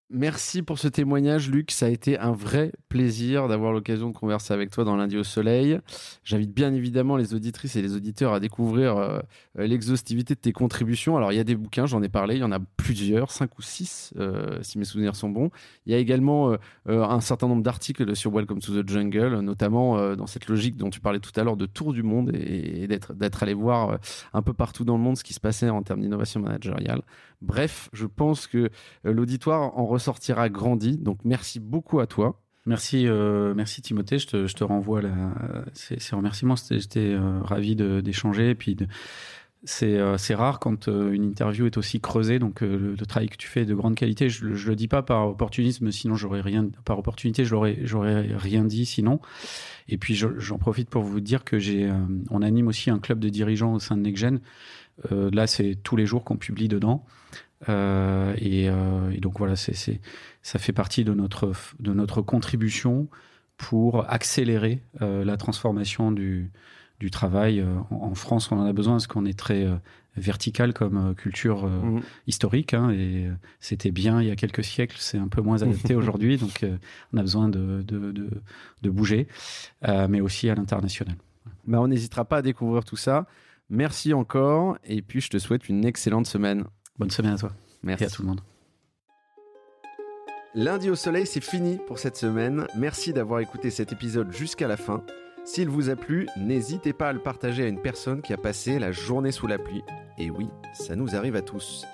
Merci pour ce témoignage, Luc. Ça a été un vrai plaisir d'avoir l'occasion de converser avec toi dans Lundi au Soleil. J'invite bien évidemment les auditrices et les auditeurs à découvrir euh, l'exhaustivité de tes contributions. Alors, il y a des bouquins, j'en ai parlé, il y en a plusieurs, cinq ou six, euh, si mes souvenirs sont bons. Il y a également euh, un certain nombre d'articles sur Welcome to the Jungle, notamment dans cette logique dont tu parlais tout à l'heure de tour du monde et, d'être allé voir un peu partout dans le monde ce qui se passait en termes d'innovation managériale. Bref, je pense que l'auditoire en ressortira grandi. Donc merci beaucoup à toi. Merci, euh, merci Timothée. Je te, je renvoie ces, remerciements. J'étais euh, ravi d'échanger. Et puis euh, c'est rare quand une interview est aussi creusée. Donc le, travail que tu fais est de grande qualité. Je, ne le dis pas par opportunisme, sinon j'aurais rien. Par opportunité, je j'aurais rien dit sinon. Et puis j'en profite pour vous dire que j'ai, on anime aussi un club de dirigeants au sein de NextGen. Là, c'est tous les jours qu'on publie dedans. Euh, euh, et, donc voilà, c'est, ça fait partie de notre, de notre contribution pour accélérer euh, la transformation du, du travail. En, France, on en a besoin parce qu'on est très vertical comme culture mmh. historique. Hein, et c'était bien il y a quelques siècles, c'est un peu moins adapté aujourd'hui. Donc on a besoin de, de, de, bouger, mais aussi à l'international. Mais on n'hésitera pas à découvrir tout ça. Merci encore. Et puis je te souhaite une excellente semaine. Bonne semaine à toi. Merci à tout le monde. Lundi au soleil, c'est fini pour cette semaine. Merci d'avoir écouté cet épisode jusqu'à la fin. S'il vous a plu, n'hésitez pas à le partager à une personne qui a passé la journée sous la pluie. Et oui, ça nous arrive à tous.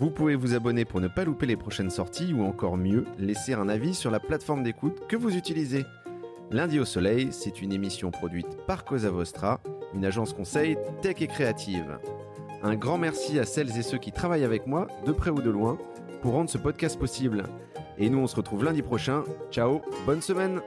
Vous pouvvostvous abonner pour ne pas louper les prochaines sorties ou encore mieux, laisser un avis sur la plateforme d'écoute que vous utilisez. Lundi au soleil, c'est une émission produite par Cosa Vostra, une agence conseil tech et créative. Un grand merci à celles et ceux qui travaillent avec moi, de près ou de loin, pour rendre ce podcast possible. Et nous, on se retrouve lundi prochain. Ciao, bonne semaine